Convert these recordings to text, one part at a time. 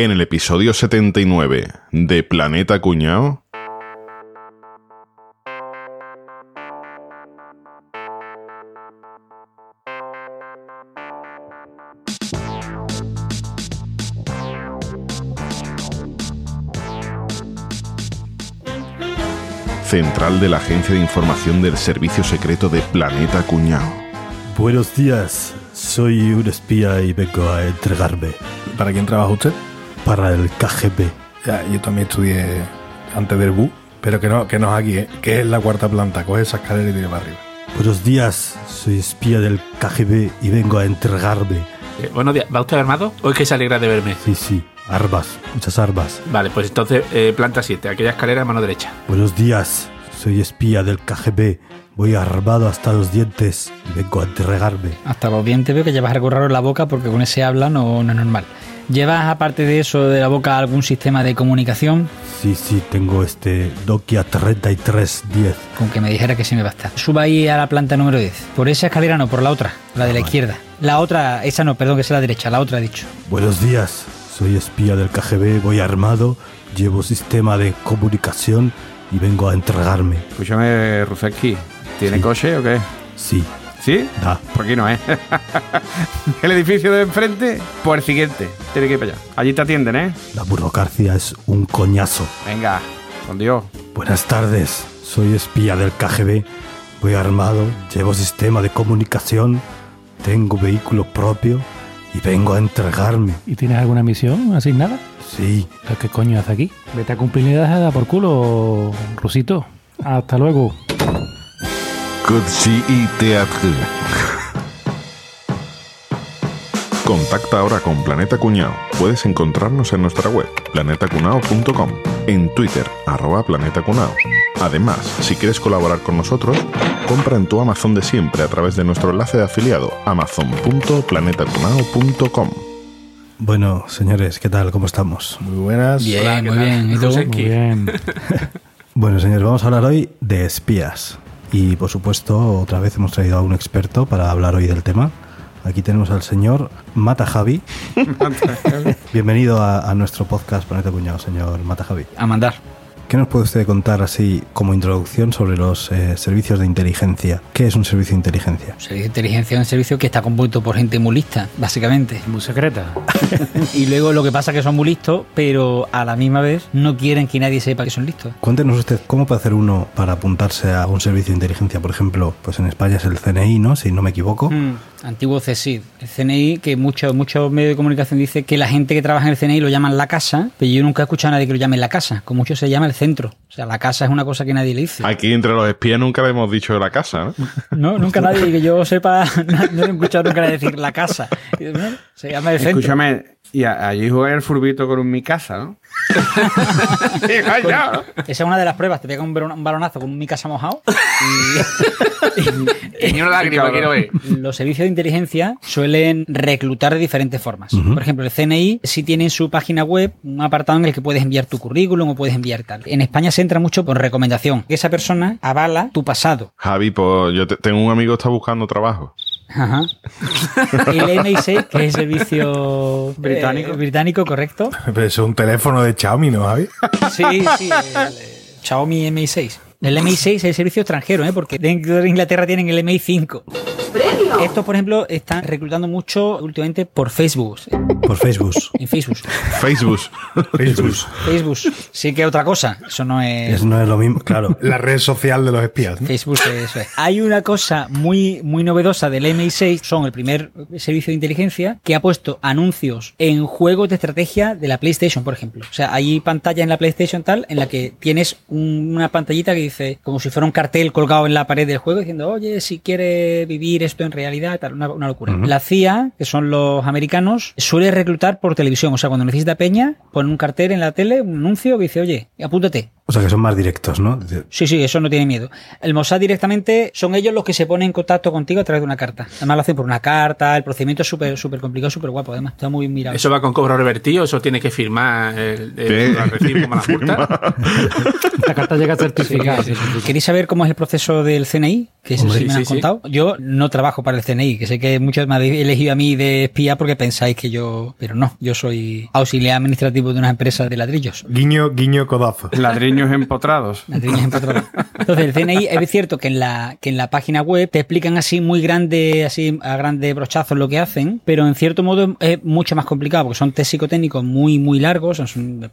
En el episodio 79 de Planeta Cuñao. Central de la Agencia de Información del Servicio Secreto de Planeta Cuñao. Buenos días, soy un espía y vengo a entregarme ¿Para quién trabaja usted? Para el KGB. Ya, yo también estudié antes del BU, pero que no, que no es aquí, ¿eh? que es la cuarta planta. Coge esa escalera y tira para arriba. Buenos días, soy espía del KGB y vengo a entregarme. Eh, buenos días. ¿Va usted armado o es que se alegra de verme? Sí, sí, armas, muchas armas. Vale, pues entonces, eh, planta 7, aquella escalera a mano derecha. Buenos días, soy espía del KGB. Voy armado hasta los dientes y vengo a entregarme. Hasta los dientes veo que llevas algo raro en la boca porque con ese habla no, no es normal. ¿Llevas, aparte de eso de la boca, algún sistema de comunicación? Sí, sí, tengo este Nokia 3310. Con que me dijera que sí me basta. Suba ahí a la planta número 10. Por esa escalera no, por la otra, la de la izquierda. La otra, esa no, perdón, que es la derecha, la otra he dicho. Buenos días, soy espía del KGB, voy armado, llevo sistema de comunicación y vengo a entregarme. Escúchame, Rufeski, ¿tiene Sí. coche o qué? Sí, ¿Sí? da. Por aquí no, ¿eh? el edificio de enfrente, por el siguiente. Tiene que ir para allá. Allí te atienden, ¿eh? La burocracia es un coñazo. Venga, con Dios. Buenas tardes, soy espía del KGB, voy armado, llevo sistema de comunicación, tengo vehículo propio y vengo a entregarme. ¿Y tienes alguna misión asignada? Sí, ¿Qué coño haces aquí? Vete a cumplir la edad por culo, Rusito. Hasta luego. Kutsi y. Contacta ahora con Planeta Cuñao. Puedes encontrarnos en nuestra web, planetacunao.com, en Twitter, arroba Planeta Cunao. Además, si quieres colaborar con nosotros, compra en tu Amazon de siempre a través de nuestro enlace de afiliado, amazon.planetacunao.com. bueno, señores, ¿qué tal? ¿Cómo estamos? Muy buenas. Bien, Hola, ¿qué muy tal? bien. ¿Y tú? Muy bien. Bueno, señores, vamos a hablar hoy de espías. Y por supuesto, otra vez hemos traído a un experto para hablar hoy del tema. Aquí tenemos al señor Mata Javi. Bienvenido a, a nuestro podcast Planeta Cuñado, señor Mata Javi. A mandar. ¿Qué nos puede usted contar así como introducción sobre los eh, servicios de inteligencia? ¿Qué es un servicio de inteligencia? Un servicio de inteligencia es un servicio que está compuesto por gente muy lista, básicamente. Muy secreta. Y luego lo que pasa es que son muy listos, pero a la misma vez no quieren que nadie sepa que son listos. Cuéntenos usted cómo puede hacer uno para apuntarse a un servicio de inteligencia. Por ejemplo, pues en España es el CNI, ¿no? Si no me equivoco. Mm, antiguo CSID. El CNI, que muchos muchos medios de comunicación dicen que la gente que trabaja en el CNI lo llaman la casa, pero yo nunca he escuchado a nadie que lo llame la casa. Con mucho se llama el centro. O sea, la casa es una cosa que nadie le dice. Aquí entre los espías nunca le hemos dicho la casa, ¿no? No, nunca nadie que yo sepa, no, he escuchado nunca decir la casa. Y digo, "No, Se llama el centro. Escúchame, y allí jugué el furbito con un mi casa, ¿no? Esa es una de las pruebas. Te pega un, balon- un balonazo con mi casa mojado. Y ni una lágrima quiero ver. Y los servicios de inteligencia suelen reclutar de diferentes formas. Por ejemplo, el CNI sí tiene en su página web un apartado en el que puedes enviar tu currículum o puedes enviar tal. En España se entra mucho por recomendación. Que esa persona avala tu pasado. Javi, pues yo te- tengo un amigo que está buscando trabajo. Ajá. El MI6, que es el servicio Británico. eh, británico, correcto. Pero es un teléfono de Xiaomi, ¿no, Javi? Sí, sí, el, Xiaomi Mi6. El Mi6 es el servicio extranjero, ¿eh? porque dentro de Inglaterra tienen el Mi5. Estos, por ejemplo, están reclutando mucho últimamente por Facebook. Por Facebook. En Facebook. Facebook. Facebook. Facebook sí que otra cosa. Eso no es... Eso no es lo mismo, claro. La red social de los espías. ¿no? Facebook, eso es. Hay una cosa muy, muy novedosa del MI6, son el primer servicio de inteligencia que ha puesto anuncios en juegos de estrategia de la PlayStation, por ejemplo. O sea, hay pantalla en la PlayStation tal en la que tienes un- una pantallita que dice, como si fuera un cartel colgado en la pared del juego diciendo, oye, si quiere vivir esto en realidad, tal, una, una locura. La CIA, que son los americanos, suele reclutar por televisión. O sea, cuando necesita peña, pone un cartel en la tele, un anuncio que dice, oye, apúntate. O sea que son más directos, ¿no? Sí, sí, eso no tiene miedo. El Mossad directamente son ellos los que se ponen en contacto contigo a través de una carta. Además lo hacen por una carta, el procedimiento es súper súper complicado, súper guapo, además está muy mirado. ¿Eso va con cobro revertido? ¿Eso tiene que firmar el, el, recibo como la multa? La carta llega certificada. Sí, sí, sí. ¿Queréis saber cómo es el proceso del CNI? Que ese Hombre, sí me han sí. contado. Yo no trabajo para el CNI, que sé que muchos me habéis elegido a mí de espía porque pensáis que yo... Pero no, yo soy auxiliar administrativo de una empresa de ladrillos. Guiño, guiño, codazo. Empotrados. Entonces, el CNI es cierto que en la, que en la página web te explican así muy grande, así a grandes brochazos lo que hacen, pero en cierto modo es mucho más complicado porque son test psicotécnicos muy, muy largos.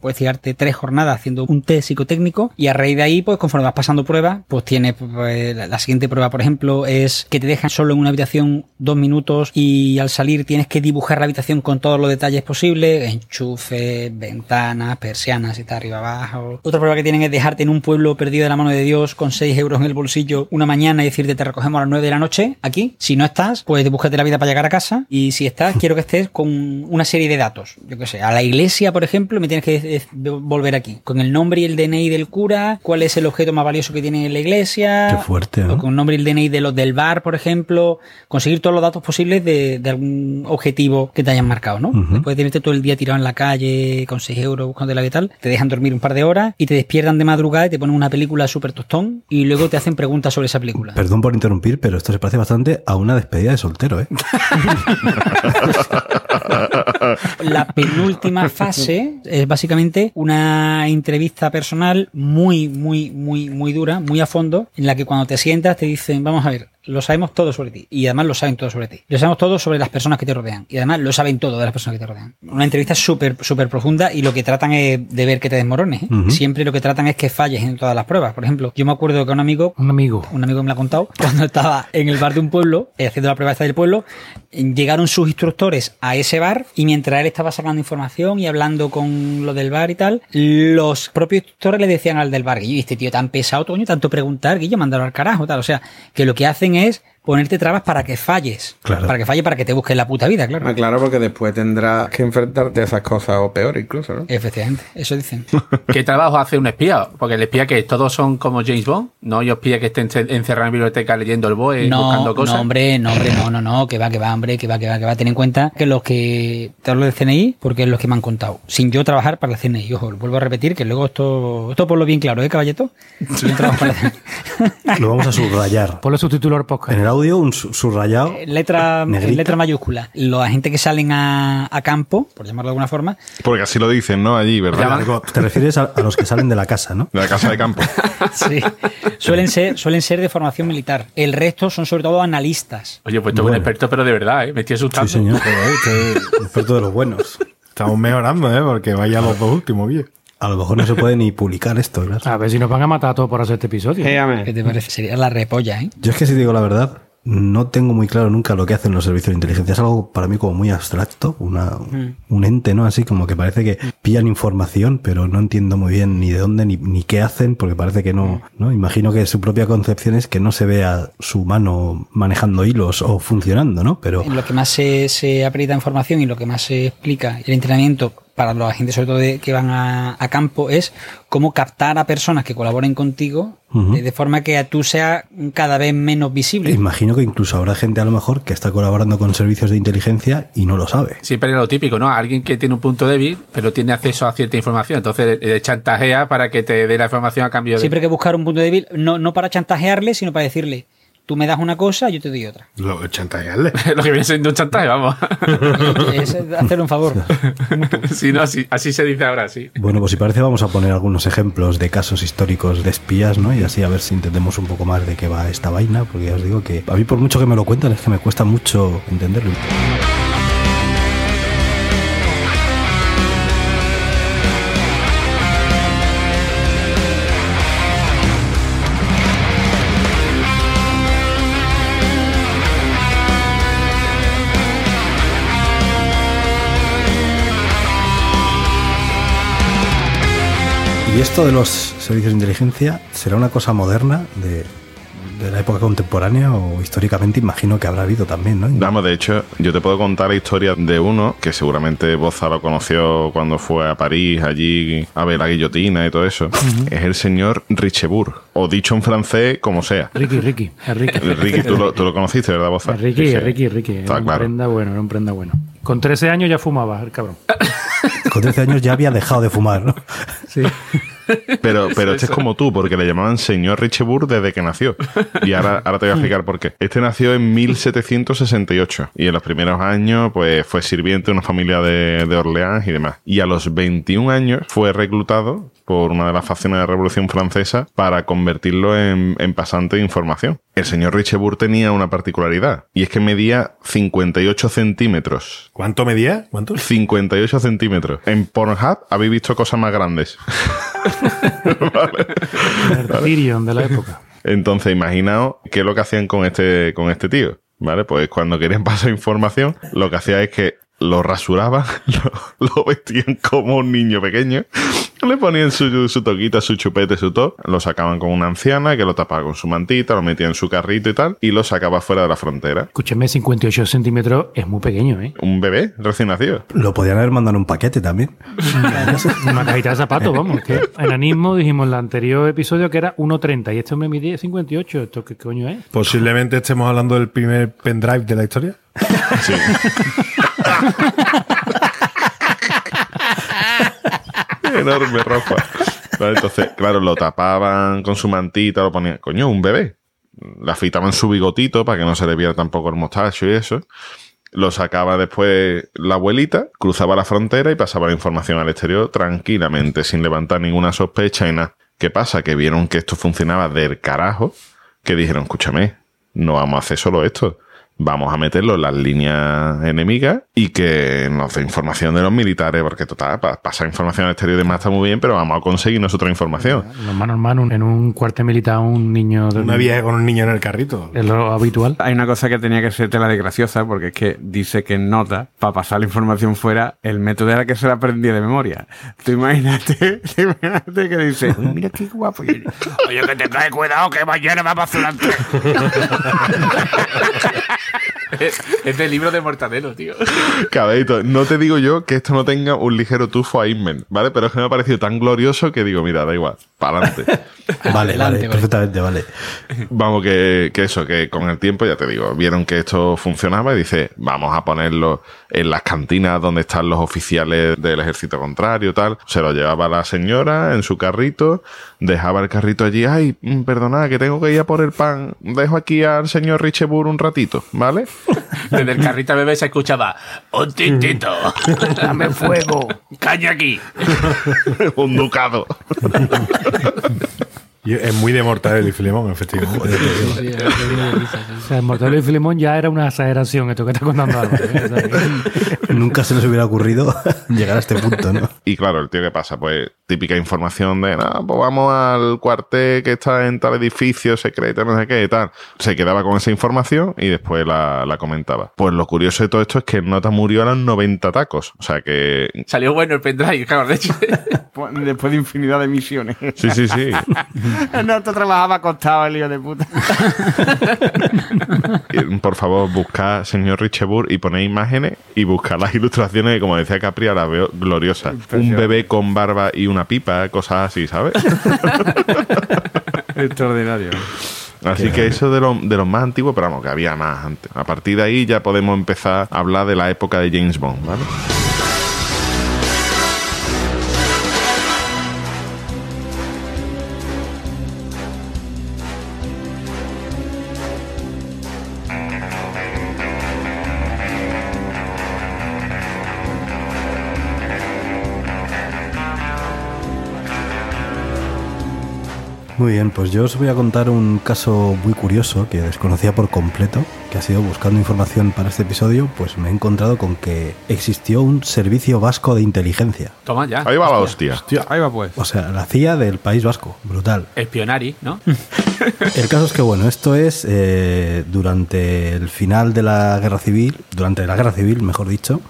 Puedes tirarte tres jornadas haciendo un test psicotécnico y a raíz de ahí, pues conforme vas pasando pruebas, pues tienes pues, la, siguiente prueba, por ejemplo, es que te dejan solo en una habitación dos minutos y al salir tienes que dibujar la habitación con todos los detalles posibles, enchufes, ventanas, persianas, está arriba abajo. Otra prueba que es dejarte en un pueblo perdido de la mano de Dios con 6 euros en el bolsillo una mañana y decirte te recogemos a las 9 de la noche aquí. Si no estás, pues búscate la vida para llegar a casa y si estás, quiero que estés con una serie de datos. Yo qué sé, a la iglesia, por ejemplo, me tienes que volver aquí. Con el nombre y el DNI del cura, cuál es el objeto más valioso que tiene en la iglesia. Qué fuerte, ¿no? O con el nombre y el DNI de los del bar, por ejemplo. Conseguir todos los datos posibles de, de algún objetivo que te hayan marcado, ¿no? Ujú. Después de tenerte todo el día tirado en la calle con 6 euros buscando la vida y tal, te dejan dormir un par de horas y te despiertan de madrugada y te ponen una película súper tostón y luego te hacen preguntas sobre esa película. Perdón por interrumpir, pero esto se parece bastante a una despedida de soltero, ¿eh? La penúltima fase es básicamente una entrevista personal muy, muy, muy, muy dura, muy a fondo, en la que cuando te sientas te dicen, vamos a ver, lo sabemos todo sobre ti. Y además lo saben todo sobre ti. Lo sabemos todo sobre las personas que te rodean. Y además lo saben todo de las personas que te rodean. Una entrevista súper, súper profunda y lo que tratan es de ver que te desmorones. ¿eh? Siempre lo que tratan es que falles en todas las pruebas. Por ejemplo, yo me acuerdo que un amigo Un amigo. un amigo me lo ha contado, cuando estaba en el bar de un pueblo, eh, haciendo la prueba esta del pueblo, llegaron sus instructores a ese bar y mientras él estaba sacando información y hablando con lo del bar y tal, los propios instructores le decían al del bar, Guillo, este tío tan pesado, coño, tanto preguntar, Guillo, mándalo al carajo, tal. O sea, que lo que hacen es ponerte trabas para que falles. Claro. Para que falle, para que te busques la puta vida, claro. Ah, claro, porque después tendrás que enfrentarte a esas cosas o peor incluso, ¿no? Efectivamente, eso dicen. ¿Qué trabajo hace un espía? Porque el espía que todos son como James Bond, no yo espía que estén encerrado en biblioteca leyendo el BOE, no, buscando cosas. No, hombre, no, hombre, no, no, no, que va, que va, hombre, que va, que va, que va. Ten en cuenta que los que te hablo del CNI, porque es los que me han contado, sin yo trabajar para el CNI. Ojo, lo vuelvo a repetir, que luego esto, esto por lo bien claro, ¿eh, caballeto? Yo trabajo para el CNI. Lo vamos a subrayar. Ponle su título al En podcast. el audio, un su- subrayado. En letra, en Negrita. letra mayúscula. La gente que salen a, a campo, por llamarlo de alguna forma, Porque así lo dicen, ¿no? Allí, ¿verdad? Te refieres a, a los que salen de la casa, ¿no? De la casa de campo. sí, suelen ser, suelen ser de formación militar. El resto son sobre todo analistas. Oye, pues tú eres un Bueno. experto, pero de verdad, ¿eh? Me estoy asustando. Sí, señor. Joder, que- experto de los buenos. Estamos mejorando, ¿eh? Porque vaya los dos últimos, bien. A lo mejor no se puede ni publicar esto, claro. A ver si nos van a matar a todos por hacer este episodio. ¿Qué Géame. te parece? Sería la repolla, ¿eh? Yo es que si digo la verdad, no tengo muy claro nunca lo que hacen los servicios de inteligencia. Es algo para mí como muy abstracto, una, un ente, ¿no? Así como que parece que pillan información, pero no entiendo muy bien ni de dónde ni, ni qué hacen, porque parece que no, ¿no? Imagino que su propia concepción es que no se vea su mano manejando hilos o funcionando, ¿no? Pero En lo que más se, se aprieta información y lo que más se explica el entrenamiento para los agentes, sobre todo de- que van a, a campo, es cómo captar a personas que colaboren contigo de, de forma que tú seas cada vez menos visible. imagino que incluso habrá gente a lo mejor que está colaborando con servicios de inteligencia y no lo sabe. Siempre es lo típico, ¿no? Alguien que tiene un punto débil, pero tiene acceso a cierta información. Entonces le chantajea para que te dé la información a cambio de. Siempre hay que buscar un punto débil, no, no para chantajearle, sino para decirle, tú me das una cosa, yo te doy otra. Lo chantajearle. lo que viene siendo un chantaje, vamos. Es hacerle un favor. sí, no, así, así se dice ahora, sí. Bueno, pues si parece vamos a poner algunos ejemplos de casos históricos de espías, ¿no? Y así a ver si entendemos un poco más de qué va esta vaina, porque ya os digo que a mí por mucho que me lo cuentan es que me cuesta mucho entenderlo. Y esto de los servicios de inteligencia será una cosa moderna de, de la época contemporánea o históricamente imagino que habrá habido también, ¿no? Vamos, de hecho, yo te puedo contar la historia de uno que seguramente Boza lo conoció cuando fue a París, allí a ver la guillotina y todo eso. Es el señor Richebourg, o dicho en francés, como sea. Ricky, Ricky, es Ricky. Ricky, tú lo, tú lo conociste, ¿verdad, Boza? Ricky, Ricky, Ricky. Era Está un claro. prenda bueno, era un prenda bueno. Con 13 años ya fumaba el cabrón. Con 13 años ya había dejado de fumar, ¿no? Sí. Pero, pero este es como tú, porque le llamaban señor Richebourg desde que nació. Y ahora, ahora te voy a explicar por qué. Este nació en 1768 y en los primeros años pues fue sirviente de una familia de, de Orleans y demás. Y a los 21 años fue reclutado por una de las facciones de la Revolución Francesa para convertirlo en, en pasante de información. El señor Richebourg tenía una particularidad y es que medía 58 centímetros. ¿Cuánto medía? ¿Cuánto? 58 centímetros. En Pornhub habéis visto cosas más grandes. El Tyrion de la época. Entonces, imaginaos qué es lo que hacían con este, con este tío. ¿Vale? Pues cuando querían pasar información, lo que hacía es que lo rasuraban, lo, lo vestían como un niño pequeño, le ponían su, su toquita, su chupete, su to, lo sacaban con una anciana que lo tapaba con su mantita, lo metía en su carrito y tal, y lo sacaba fuera de la frontera. Escúchame, 58 centímetros es muy pequeño, ¿eh? Un bebé recién nacido. Lo podían haber mandado en un paquete también. Una cajita de zapatos, vamos. Que enanismo dijimos en el anterior episodio que era 1,30 y este hombre mide 58. ¿Esto qué coño es? Posiblemente estemos hablando del primer pendrive de la historia. Sí. Enorme ropa. Entonces, claro, lo tapaban con su mantita, lo ponían. Coño, un bebé. Le afeitaban su bigotito para que no se le viera tampoco el mostacho y eso. Lo sacaba después la abuelita, cruzaba la frontera y pasaba la información al exterior tranquilamente, sin levantar ninguna sospecha y nada. ¿Qué pasa? Que vieron que esto funcionaba del carajo, que dijeron, escúchame, no vamos a hacer solo esto. Vamos a meterlo en las líneas enemigas y que nos dé información de los militares, porque total, pa- pasar información al exterior y demás está muy bien, pero vamos a conseguir nosotros información. Lo más normal, un- en un cuartel militar, un niño de Una vieja con un niño en el carrito. Es lo habitual. Hay una cosa que tenía que ser tela de graciosa, porque es que dice que en nota, para pasar la información fuera, el método era que se la aprendía de memoria. Tú imagínate, tú imagínate que dice, "Uy, mira qué guapo. Oye, que te cae cuidado, que mañana va a pasar es del libro de Mortadelo, tío. Caballito, no te digo yo que esto no tenga un ligero tufo a Inmen, ¿vale? Pero es que me ha parecido tan glorioso que digo, mira, da igual, para adelante. Vale, Adelante, vale, vale. perfectamente, vale. Vamos, que, que eso, que con el tiempo, ya te digo, vieron que esto funcionaba y dice, vamos a ponerlo en las cantinas donde están los oficiales del ejército contrario, tal. Se lo llevaba la señora en su carrito, dejaba el carrito allí, ay, mm, perdonad, que tengo que ir a por el pan, dejo aquí al señor Richebur un ratito, ¿vale? Desde el carrito al bebé se escuchaba un tintito. Dame fuego. Caña aquí. un ducado. Y es muy de Mortadelo y Filemón, efectivamente. O sea, el Mortadelo y Filemón ya era una exageración esto que está contando Álvaro. ¿eh? O sea, Nunca se les hubiera ocurrido llegar a este punto, ¿no? Y claro, el tío que pasa, pues típica información de, nada, pues vamos al cuartel que está en tal edificio secreto, no sé qué y tal. Se quedaba con esa información y después la, la comentaba. Pues lo curioso de todo esto es que el Nota murió a los 90 tacos. O sea que... Salió bueno el pendrive, claro, de hecho. Después de infinidad de misiones. Sí, sí, sí. no, te trabajaba acostado el hijo de puta. Por favor, buscad señor Richebur y ponéis imágenes y buscad las ilustraciones que, como decía Capri, ahora veo gloriosas. Un bebé con barba y una pipa, cosas así, ¿sabes? Extraordinario. Así que eso de, lo- de los más antiguos, pero vamos, que había más antes. A partir de ahí ya podemos empezar a hablar de la época de James Bond, ¿vale? Muy bien, pues yo os voy a contar un caso muy curioso que desconocía por completo, que ha sido buscando información para este episodio, pues me he encontrado con que existió un servicio vasco de inteligencia. Toma ya. Ahí va la hostia. Ahí va pues. O sea, la CIA del País Vasco, brutal. Espionari, ¿no? El caso es que, bueno, esto es eh, durante el final de la guerra civil, durante la guerra civil, mejor dicho,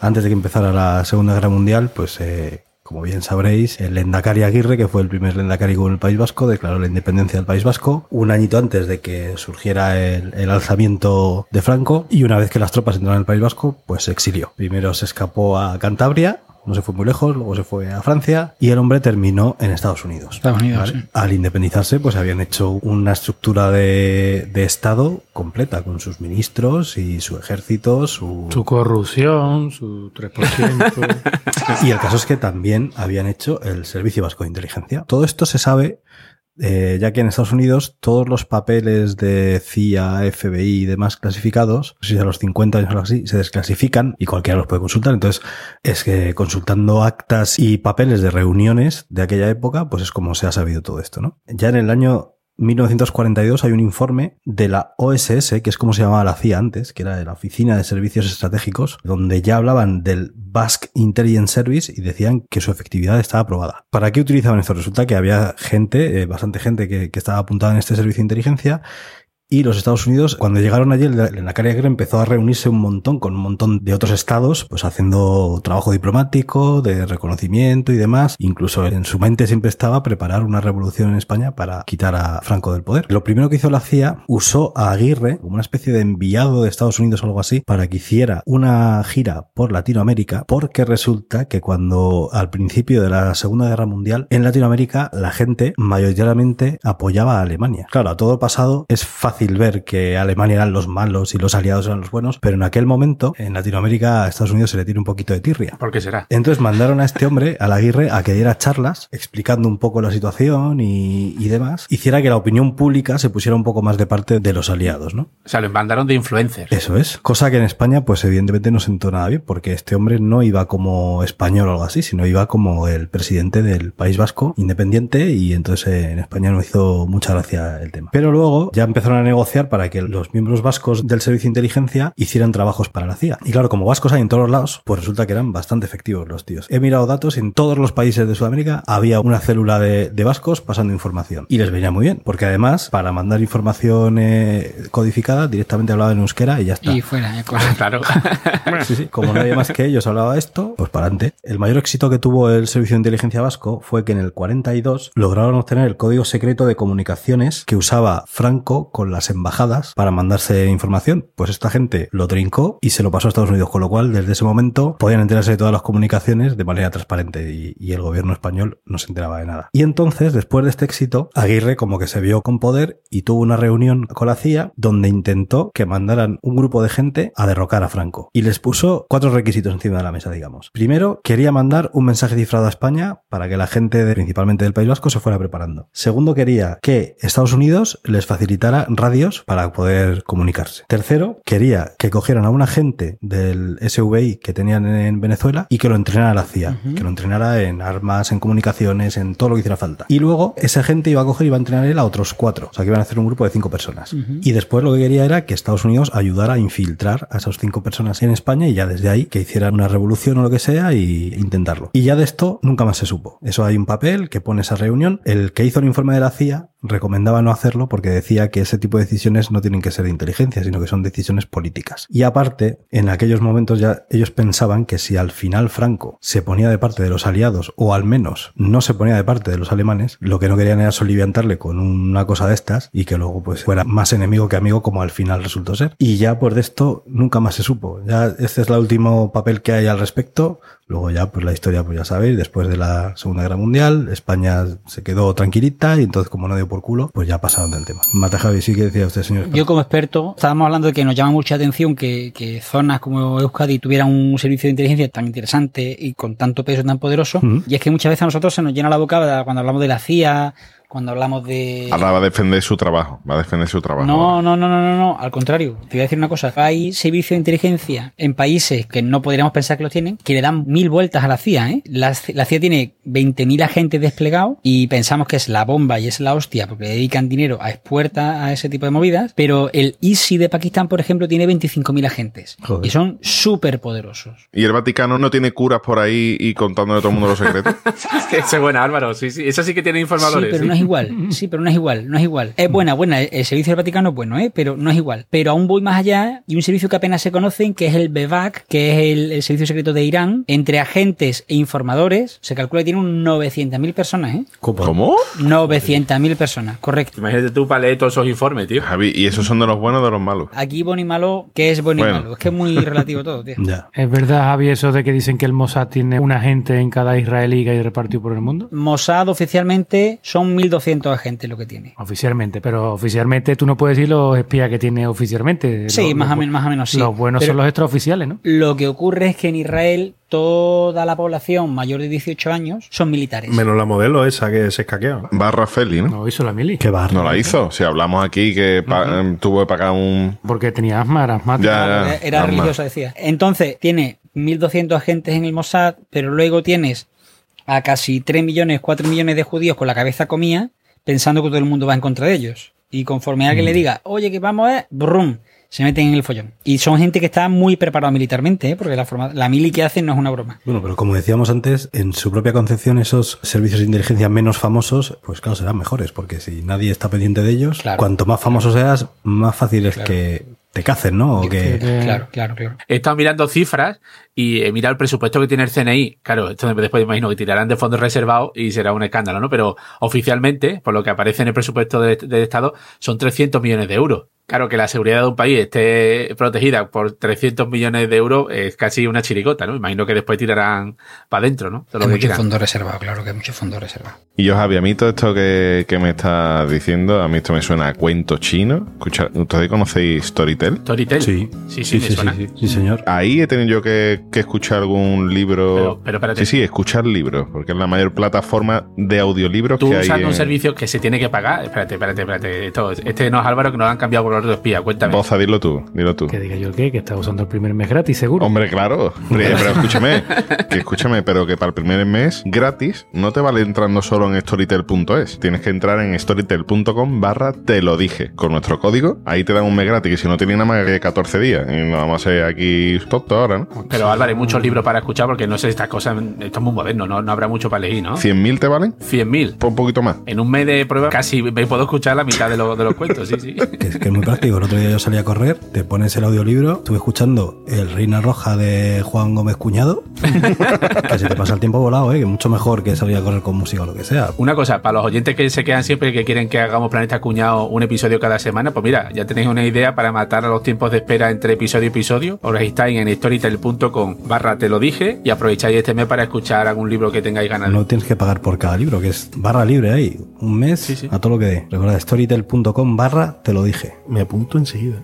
antes de que empezara la Segunda Guerra Mundial, pues eh, como bien sabréis, el Lendakari Aguirre, que fue el primer Lendakari con el País Vasco, declaró la independencia del País Vasco un añito antes de que surgiera el, el alzamiento de Franco y una vez que las tropas entraron en el País Vasco, pues se exilió. Primero se escapó a Cantabria, no se fue muy lejos, luego se fue a Francia y el hombre terminó en Estados Unidos. Estados Unidos, ¿vale? sí. Al independizarse, pues habían hecho una estructura de, de Estado completa, con sus ministros y su ejército, su... Su corrupción, su 3%. Y el caso es que también habían hecho el Servicio Vasco de Inteligencia. Todo esto se sabe, eh, ya que en Estados Unidos todos los papeles de CIA, FBI y demás clasificados, si a los 50 años o así, se desclasifican y cualquiera los puede consultar. Entonces, es que consultando actas y papeles de reuniones de aquella época, pues es como se ha sabido todo esto, ¿no? Ya en el año 1942 hay un informe de la OSS, que es como se llamaba la CIA antes, que era de la Oficina de Servicios Estratégicos, donde ya hablaban del Basque Intelligence Service y decían que su efectividad estaba aprobada. ¿Para qué utilizaban esto? Resulta que había gente, eh, bastante gente que, que estaba apuntada en este servicio de inteligencia y los Estados Unidos, cuando llegaron allí, el Lendakari Aguirre empezó a reunirse un montón con un montón de otros estados, pues haciendo trabajo diplomático, de reconocimiento y demás. Incluso en su mente siempre estaba preparar una revolución en España para quitar a Franco del poder. Lo primero que hizo la CIA, usó a Aguirre como una especie de enviado de Estados Unidos o algo así, para que hiciera una gira por Latinoamérica, porque resulta que cuando al principio de la Segunda Guerra Mundial, en Latinoamérica la gente mayoritariamente apoyaba a Alemania. Claro, a todo pasado es fácil ver que Alemania eran los malos y los aliados eran los buenos, pero en aquel momento en Latinoamérica a Estados Unidos se le tiene un poquito de tirria. ¿Por qué será? Entonces mandaron a este hombre, al Aguirre, a que diera charlas explicando un poco la situación y, y demás, hiciera que la opinión pública se pusiera un poco más de parte de los aliados, ¿no? O sea, lo mandaron de influencer. Eso es. Cosa que en España, pues evidentemente no sentó nada bien, porque este hombre no iba como español o algo así, sino iba como el presidente del País Vasco, independiente, y entonces en España no hizo mucha gracia el tema. Pero luego ya empezaron a negociar para que los miembros vascos del servicio de inteligencia hicieran trabajos para la CIA. Y claro, como vascos hay en todos los lados, pues resulta que eran bastante efectivos los tíos. He mirado datos, en todos los países de Sudamérica había una célula de, de vascos pasando información. Y les venía muy bien, porque además, para mandar información eh, codificada, directamente hablaban en euskera y ya está. Y fuera, ya cosa. Claro. Sí, sí, como nadie más que ellos hablaba esto, pues para adelante. El mayor éxito que tuvo el Servicio de Inteligencia Vasco fue que en el 42 lograron obtener el código secreto de comunicaciones que usaba Franco con las embajadas para mandarse información. Pues esta gente lo trincó y se lo pasó a Estados Unidos, con lo cual desde ese momento podían enterarse de todas las comunicaciones de manera transparente y, el gobierno español no se enteraba de nada. Y entonces, después de este éxito, Aguirre como que se vio con poder y tuvo una reunión con la CIA donde intentó que mandaran un grupo de gente a derrocar a Franco. Y les puso cuatro requisitos encima de la mesa, digamos. Primero, quería mandar un mensaje cifrado a España para que la gente, principalmente del País Vasco, se fuera preparando. Segundo, quería que Estados Unidos les facilitara radios para poder comunicarse. Tercero, quería que cogieran a un agente del SVI que tenían en Venezuela y que lo entrenara la CIA, que lo entrenara en armas, en comunicaciones, en todo lo que hiciera falta. Y luego ese agente iba a coger y iba a entrenar él a otros cuatro. O sea que iban a hacer un grupo de cinco personas. Y después lo que quería era que Estados Unidos ayudara a infiltrar a esas cinco personas en España y ya desde ahí que hicieran una revolución o lo que sea y intentarlo. Y ya de esto nunca más se supo. Eso hay un papel que pone esa reunión. El que hizo el informe de la CIA recomendaba no hacerlo porque decía que ese tipo de decisiones no tienen que ser de inteligencia, sino que son decisiones políticas. Y aparte, en aquellos momentos ya ellos pensaban que si al final Franco se ponía de parte de los aliados, o al menos no se ponía de parte de los alemanes, lo que no querían era soliviantarle con una cosa de estas y que luego pues fuera más enemigo que amigo como al final resultó ser. Y ya pues de esto nunca más se supo. Ya este es el último papel que hay al respecto. Luego ya, pues la historia, pues ya sabéis, después de la Segunda Guerra Mundial, España se quedó tranquilita y entonces como no dio por culo, pues ya pasaron del tema. Mata Javi, sí que decía usted, señor. Yo como experto, estábamos hablando de que nos llama mucha atención que, que zonas como Euskadi tuvieran un servicio de inteligencia tan interesante y con tanto peso tan poderoso. Y es que muchas veces a nosotros se nos llena la boca cuando hablamos de la CIA, cuando hablamos de... Ahora va a defender su trabajo. Va a defender su trabajo. No, no, no, no, no, no, al contrario. Te voy a decir una cosa. Hay servicios de inteligencia en países que no podríamos pensar que los tienen, que le dan mil vueltas a la CIA, ¿eh? La, la CIA tiene 20.000 agentes desplegados y pensamos que es la bomba y es la hostia porque le dedican dinero a expuertas a ese tipo de movidas, pero el ISI de Pakistán, por ejemplo, tiene 25.000 agentes Joder. y son súper poderosos. ¿Y el Vaticano no tiene curas por ahí y contándole a todo el mundo los secretos? Eso es buena, Álvaro. Sí, sí. Eso sí que tiene Sí, informadores. pero ¿sí? no es igual. Sí, pero no es igual, no es igual. Es buena, buena. El servicio del Vaticano es bueno, ¿eh? pero no es igual. Pero aún voy más allá y un servicio que apenas se conocen, que es el BEVAC, que es el, el servicio secreto de Irán, entre agentes e informadores, se calcula que tiene un 900.000 personas, ¿eh? ¿Cómo? 900.000 personas, correcto. Imagínate tú para leer todos esos informes, tío. Javi, ¿y esos son de los buenos o de los malos? Aquí bueno y malo, ¿qué es bueno, Bueno. y malo? Es que es muy relativo todo, tío. Ya. ¿Es verdad, Javi, eso de que dicen que el Mossad tiene un agente en cada israelí que hay repartido por el mundo? Mossad oficialmente son 1.200 agentes lo que tiene. Oficialmente, pero oficialmente tú no puedes decir los espías que tiene oficialmente. Sí, Los- más, o menos, más o menos sí. Los buenos Pero son los extraoficiales, ¿no? Lo que ocurre es que en Israel toda la población mayor de 18 años son militares. Menos la modelo esa que se escaqueó. Barra Feli, ¿no? No hizo la mili. Qué barra. No la hizo. Si hablamos aquí que em, tuvo que pagar un... Porque tenía asma, era asmático. Ya, era nada religiosa, decía. Entonces, tiene 1.200 agentes en el Mossad, pero luego tienes a casi 3 millones, 4 millones de judíos con la cabeza comida, pensando que todo el mundo va en contra de ellos. Y conforme alguien le Mm. diga, oye, que vamos a... Brum, se meten en el follón. Y son gente que está muy preparada militarmente, ¿eh? porque la, forma, la mili que hacen no es una broma. Bueno, pero como decíamos antes, en su propia concepción, esos servicios de inteligencia menos famosos, pues claro, serán mejores, porque si nadie está pendiente de ellos, Claro. cuanto más famoso seas, más fácil es Claro. que te cacen, ¿no? O que... Eh, Claro, claro, claro. He estado mirando cifras y he mirado el presupuesto que tiene el CNI. Claro, esto después imagino que tirarán de fondos reservados y será un escándalo, ¿no? Pero oficialmente, por lo que aparece en el presupuesto de- del Estado, son 300 millones de euros. Claro, que la seguridad de un país esté protegida por 300 millones de euros es casi una chirigota, ¿no? Imagino que después tirarán para adentro, ¿no? Todo lo Hay que mucho quieran. fondo reservado, claro que hay mucho fondo reservado. Y yo, Javi, a mí todo esto que, que me estás diciendo, a mí esto me suena a cuento chino. Escucha, ¿Ustedes conocéis Storytel? Storytel. Sí. sí, sí, me suena. sí, sí, señor. Ahí he tenido yo que, que escuchar algún libro. Pero- pero espérate. Sí, sí, escuchar libros, porque es la mayor plataforma de audiolibros Tú que hay. usando un en- servicio que se tiene que pagar. Espérate, espérate, espérate. Esto- este no es Álvaro que nos han cambiado por otro espía. Cuéntame. Boza, dilo tú, dilo tú. Que diga yo el qué, que está usando el primer mes gratis, seguro. Hombre, claro. Pero, pero escúchame, que escúchame, pero que para el primer mes gratis no te vale entrando solo en storytel.es. Tienes que entrar en storytel.com barra te lo dije. Con nuestro código, ahí te dan un mes gratis, que si no tiene nada más que 14 días. Y no vamos a ser aquí tontos ahora, ¿no? Pero Álvaro, hay muchos libros para escuchar porque no sé, estas cosas, esto es muy moderno, no, no habrá mucho para elegir, ¿no? ¿100.000 te valen? 100.000. Por un poquito más. En un mes de prueba casi me puedo escuchar la mitad de, lo- de los cuentos, sí, sí. Que es, que es muy práctico. El otro día yo salí a correr, te pones el audiolibro, estuve escuchando El Reina Roja de Juan Gómez Cuñado, que se te pasa el tiempo volado, ¿eh? que mucho mejor que salir a correr con música o lo que sea. Una cosa, para los oyentes que se quedan siempre que quieren que hagamos Planeta Cuñado un episodio cada semana, pues mira, ya tenéis una idea para matar a los tiempos de espera entre episodio y episodio. Os registráis en storytel.com barra te lo dije y aprovecháis este mes para escuchar algún libro que tengáis ganas. No tienes que pagar por cada libro, que es barra libre ahí. Un mes Sí, sí. a todo lo que dé. Recuerda, storytel.com barra te lo dije. Me apunto enseguida.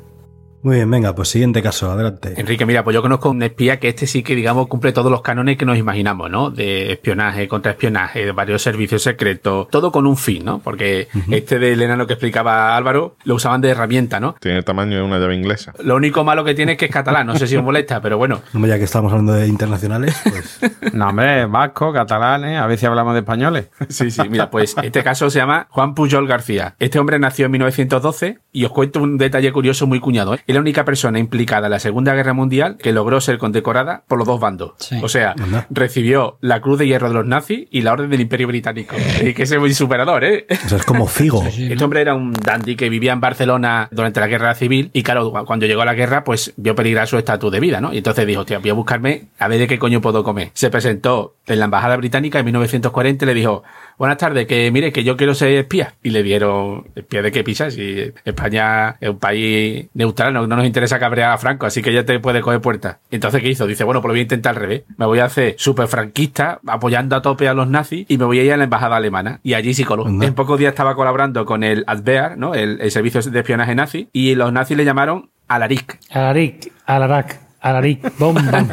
Muy bien, venga, pues siguiente caso, adelante. Enrique, mira, pues yo conozco un espía que este sí que, digamos, cumple todos los cánones que nos imaginamos, ¿no? De espionaje, contraespionaje, de varios servicios secretos, todo con un fin, ¿no? Porque este de Elena, lo que explicaba Álvaro, lo usaban de herramienta, ¿no? Tiene el tamaño de una llave inglesa. Lo único malo que tiene es que es catalán, no sé si os molesta, pero bueno. Hombre, ya que estamos hablando de internacionales, pues No, hombre, vasco, catalanes, a ver si hablamos de españoles. Sí, sí, mira, pues este caso se llama Juan Pujol García. Este hombre nació en 1912 y os cuento un detalle curioso muy cuñado. ¿eh? Es la única persona implicada en la Segunda Guerra Mundial que logró ser condecorada por los dos bandos. Sí. O sea, Anda. recibió la Cruz de Hierro de los nazis y la Orden del Imperio Británico. Y que ese es muy superador, ¿eh? o sea, es como Figo. Este hombre era un dandy que vivía en Barcelona durante la guerra civil y claro, cuando llegó a la guerra pues vio peligrar su estatus de vida, ¿no? Y entonces dijo, hostia, voy a buscarme a ver de qué coño puedo comer. Se presentó en la embajada británica en 1940 y le dijo, buenas tardes, que mire, que yo quiero ser espía. Y le dieron, espía de qué pisas, y España es un país neutral, no, no nos interesa cabrear a Franco, así que ya te puede coger puertas. Entonces, ¿qué hizo? Dice, bueno, pues lo voy a intentar al revés. Me voy a hacer súper franquista, apoyando a tope a los nazis, y me voy a ir a la embajada alemana. Y allí sí coló. En pocos días estaba colaborando con el Adbear, ¿no? El, el servicio de espionaje nazi, y los nazis le llamaron Alaric. Alaric, Alarac, Alaric, bom, bom.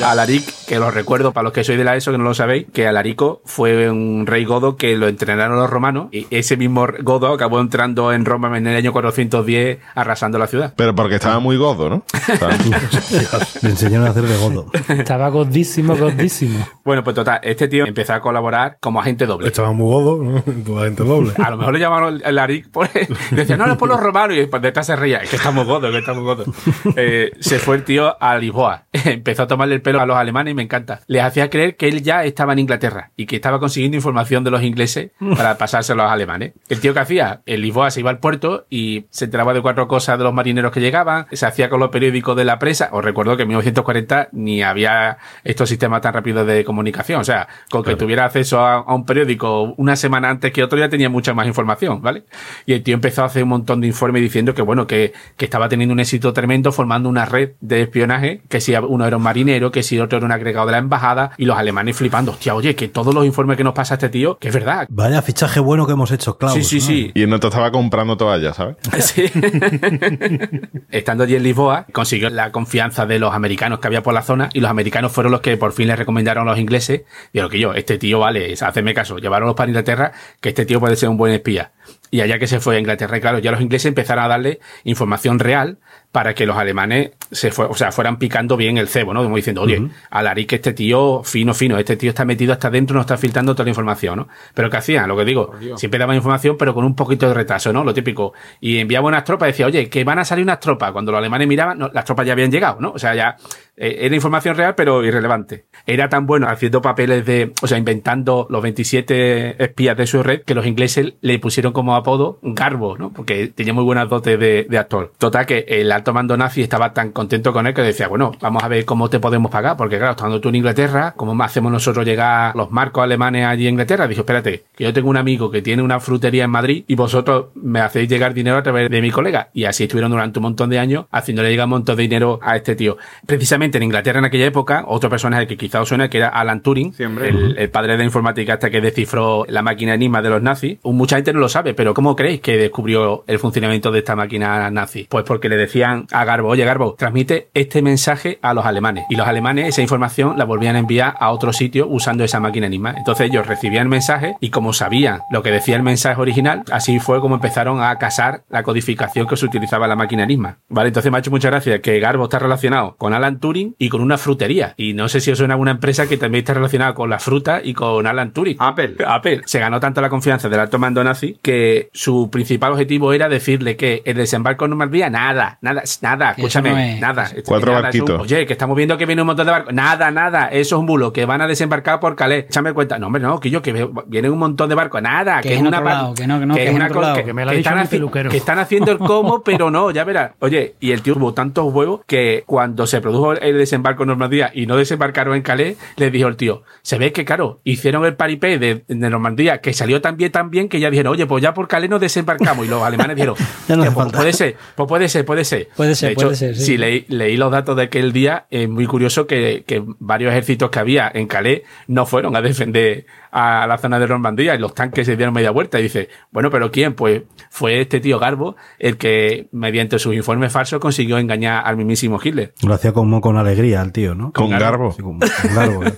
Alaric, que lo recuerdo para los que sois de la ESO, que no lo sabéis, que Alarico fue un rey godo que lo entrenaron los romanos y ese mismo godo acabó entrando en Roma en el año 410 arrasando la ciudad. Pero porque estaba muy godo, ¿no? Estaba- Le enseñaron a hacer de godo. Estaba gordísimo, gordísimo. Bueno, pues total, este tío empezó a colaborar como agente doble. Estaba muy godo, ¿no? Toda gente doble. A lo mejor le llamaron el Aric por... Decía, no, no, es por los romanos. Y después de esta se reía. Es que estamos godos, es que estamos godos. Eh, se fue el tío a Lisboa. Empezó a tomarle el pelo a los alemanes y me encanta. Les hacía creer que él ya estaba en Inglaterra y que estaba consiguiendo información de los ingleses para pasárselo a los alemanes. El tío que hacía, en Lisboa se iba al puerto y se enteraba de cuatro cosas de los marineros que llegaban, se hacía con los periódicos de la prensa. Os recuerdo que en 1940 ni había estos sistemas tan rápidos de comunicación. O sea, con que tuviera acceso a, a un periódico una semana antes que otro ya tenía mucha más información, ¿vale? Y el tío empezó a hacer un montón de informes diciendo que, bueno, que, que estaba teniendo un éxito tremendo formando una red de espionaje, que si uno era un marinero, que si otro era un agregado de la embajada, y los alemanes flipando, hostia, oye, que todos los informes que nos pasa este tío, que es verdad. Vaya fichaje bueno que hemos hecho, Klaus. Sí, sí, ¿no? sí. Y no te estaba comprando toallas, ¿sabes? Sí. Estando allí en Lisboa, consiguió la confianza de los americanos que había por la zona y los americanos fueron los que por fin le recomendaron a los ingleses. Dijeron que yo, este tío vale, haceme caso, llevaronlos para Inglaterra, que este tío puede ser un buen espía. Y allá que se fue a Inglaterra, y claro, ya los ingleses empezaron a darle información real para que los alemanes se fue, o sea, fueran picando bien el cebo, ¿no? Como diciendo, oye, Alaric, que este tío, fino, fino, este tío está metido hasta adentro, no está filtrando toda la información, ¿no? Pero ¿qué hacían? Lo que digo, siempre daban información, pero con un poquito de retraso, ¿no? Lo típico. Y enviaba unas tropas y decía, oye, que van a salir unas tropas. Cuando los alemanes miraban, no, las tropas ya habían llegado, ¿no? O sea, ya eh, era información real, pero irrelevante. Era tan bueno haciendo papeles de, o sea, inventando los 27 espías de su red, que los ingleses le pusieron como apodo Garbo, ¿no? Porque tenía muy buenas dotes de, de actor. Total, que el alto mando nazi estaba tan contento con él que decía, bueno, vamos a ver cómo te podemos pagar, porque claro, estando tú en Inglaterra, ¿cómo más hacemos nosotros llegar los marcos alemanes allí en Inglaterra? Dijo, espérate, que yo tengo un amigo que tiene una frutería en Madrid y vosotros me hacéis llegar dinero a través de mi colega. Y así estuvieron durante un montón de años haciéndole llegar un montón de dinero a este tío. Precisamente en Inglaterra en aquella época, otro personaje que quizá os suena, que era Alan Turing, el, el padre de la informática hasta que descifró la máquina enigma de los nazis. Mucha gente no lo sabe, pero ¿cómo creéis que descubrió el funcionamiento de esta máquina nazi? Pues porque le decían a Garbo, oye Garbo, transmite este mensaje a los alemanes. Y los alemanes esa información la volvían a enviar a otro sitio usando esa máquina enigma. Entonces ellos recibían el mensaje y como sabían lo que decía el mensaje original, así fue como empezaron a casar la codificación que se utilizaba la máquina enigma. Vale, entonces me ha hecho mucha gracia que Garbo está relacionado con Alan Turing y con una frutería. Y no sé si os suena una empresa que también está relacionada con la fruta y con Alan Turing. Apple. Apple se ganó tanto la confianza del alto mando nazi que su principal objetivo era decirle que el desembarco en Normandía, nada, nada, nada, escúchame, no es- nada. Cuatro Nada, es un- barquitos. oye, que estamos viendo que viene un montón de barcos. Nada, nada, eso es un bulo, que van a desembarcar por Calais. Échame cuenta. No, hombre, no, que yo, que veo- viene un montón de barcos. Nada, Que que, es una lado, que no, que no, que es una cosa- que, me lo ha que dicho están mi haci- peluquero. que están haciendo el cómo, pero no, ya verás. Oye, y el tío tuvo tantos huevos que cuando se produjo el desembarco en Normandía y no desembarcaron en Calais, le dijo el tío, se ve que, claro, hicieron el paripé de, de Normandía, que salió tan bien, tan bien, que ya dijeron, oye, pues ya por Calais nos desembarcamos. Y los alemanes dijeron, Ya no hace "Hostia, pues falta". puede ser, pues puede ser, puede ser. Puede ser, De hecho, puede ser, sí. si leí, leí los datos de aquel día, es muy curioso que, que varios ejércitos que había en Calais no fueron a defender a la zona de Normandía y los tanques se dieron media vuelta y dice, bueno, pero ¿quién? Pues fue este tío Garbo el que mediante sus informes falsos consiguió engañar al mismísimo Hitler. Lo hacía como con alegría el tío, ¿no? Con garbo. Sí, con, con garbo. ¿eh?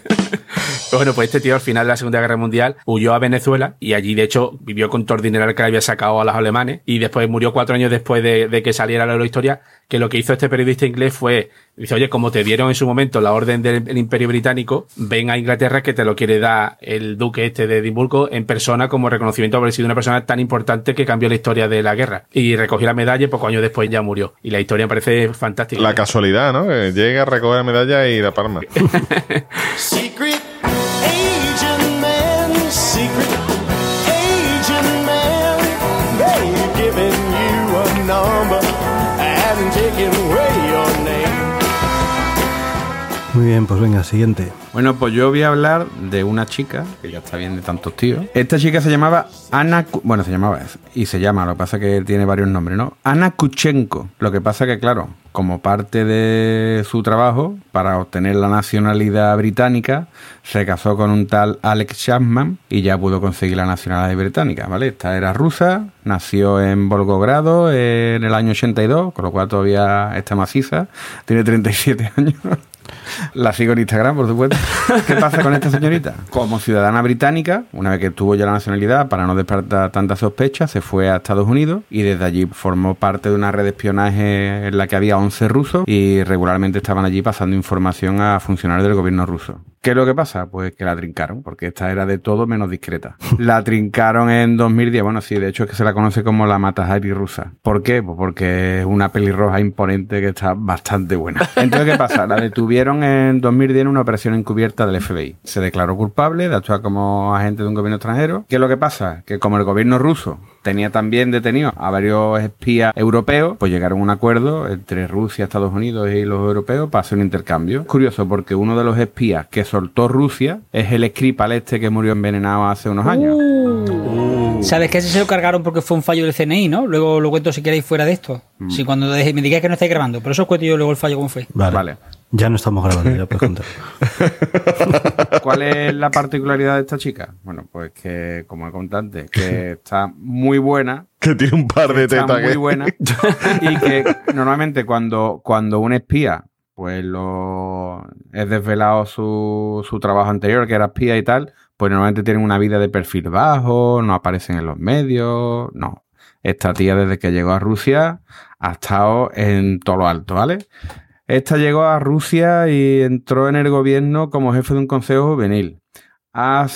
Bueno, pues este tío al final de la Segunda Guerra Mundial huyó a Venezuela y allí de hecho vivió con todo el dinero que le había sacado a los alemanes y después murió cuatro años después de, de que saliera la historia que lo que hizo este periodista inglés fue, dice, oye, como te dieron en su momento la orden del del Imperio Británico, ven a Inglaterra que te lo quiere dar el duque este de Edimburgo en persona como reconocimiento por haber sido una persona tan importante que cambió la historia de la guerra. Y recogió la medalla y pocos años después ya murió. Y la historia me parece fantástica. La casualidad, ¿no? Que llega, recoge la medalla y la palma. Bien, pues venga, siguiente. Bueno, pues yo voy a hablar de una chica, que ya está bien de tantos tíos. Esta chica se llamaba Ana... Bueno, se llamaba y se llama, lo que pasa que tiene varios nombres, ¿no? Ana Kuchenko. Lo que pasa que, claro, como parte de su trabajo, para obtener la nacionalidad británica, se casó con un tal Alex Chapman y ya pudo conseguir la nacionalidad británica, ¿vale? Esta era rusa, nació en Volgogrado en el año 82, con lo cual todavía está maciza, tiene 37 años. La sigo en Instagram, por supuesto. ¿Qué pasa con esta señorita? Como ciudadana británica, una vez que tuvo ya la nacionalidad, para no despertar tantas sospechas, se fue a Estados Unidos y desde allí formó parte de una red de espionaje en la que había 11 rusos y regularmente estaban allí pasando información a funcionarios del gobierno ruso. ¿Qué es lo que pasa? Pues que la trincaron, porque esta era de todo menos discreta. La trincaron en 2010, bueno, sí, de hecho es que se la conoce como la Matahari rusa. ¿Por qué? Pues porque es una pelirroja imponente que está bastante buena. Entonces, ¿qué pasa? La detuvieron en 2010 en una operación encubierta del FBI. Se declaró culpable de actuar como agente de un gobierno extranjero. ¿Qué es lo que pasa? Que como el gobierno ruso tenía también detenidos a varios espías europeos, pues llegaron a un acuerdo entre Rusia, Estados Unidos y los europeos para hacer un intercambio. Es curioso porque uno de los espías que soltó Rusia es el Skripal este que murió envenenado hace unos años. ¿Sabes que ese se lo cargaron porque fue un fallo del CNI, no? Luego lo cuento si queréis fuera de esto. Si cuando me digáis que no estáis grabando, pero eso os cuento yo luego el fallo cómo fue. Vale. Vale. Ya no estamos grabando, ya puedes contar. ¿Cuál es la particularidad de esta chica? Bueno, pues que, como he contado antes, que está muy buena, Que tiene un par de está tetas muy que- buena y que normalmente cuando, cuando un espía pues lo es desvelado su, su trabajo anterior, que era espía y tal, pues normalmente tienen una vida de perfil bajo, no aparecen en los medios, no. Esta tía desde que llegó a Rusia ha estado en todo lo alto, ¿vale? Esta llegó a Rusia y entró en el gobierno como jefe de un consejo juvenil. Ha,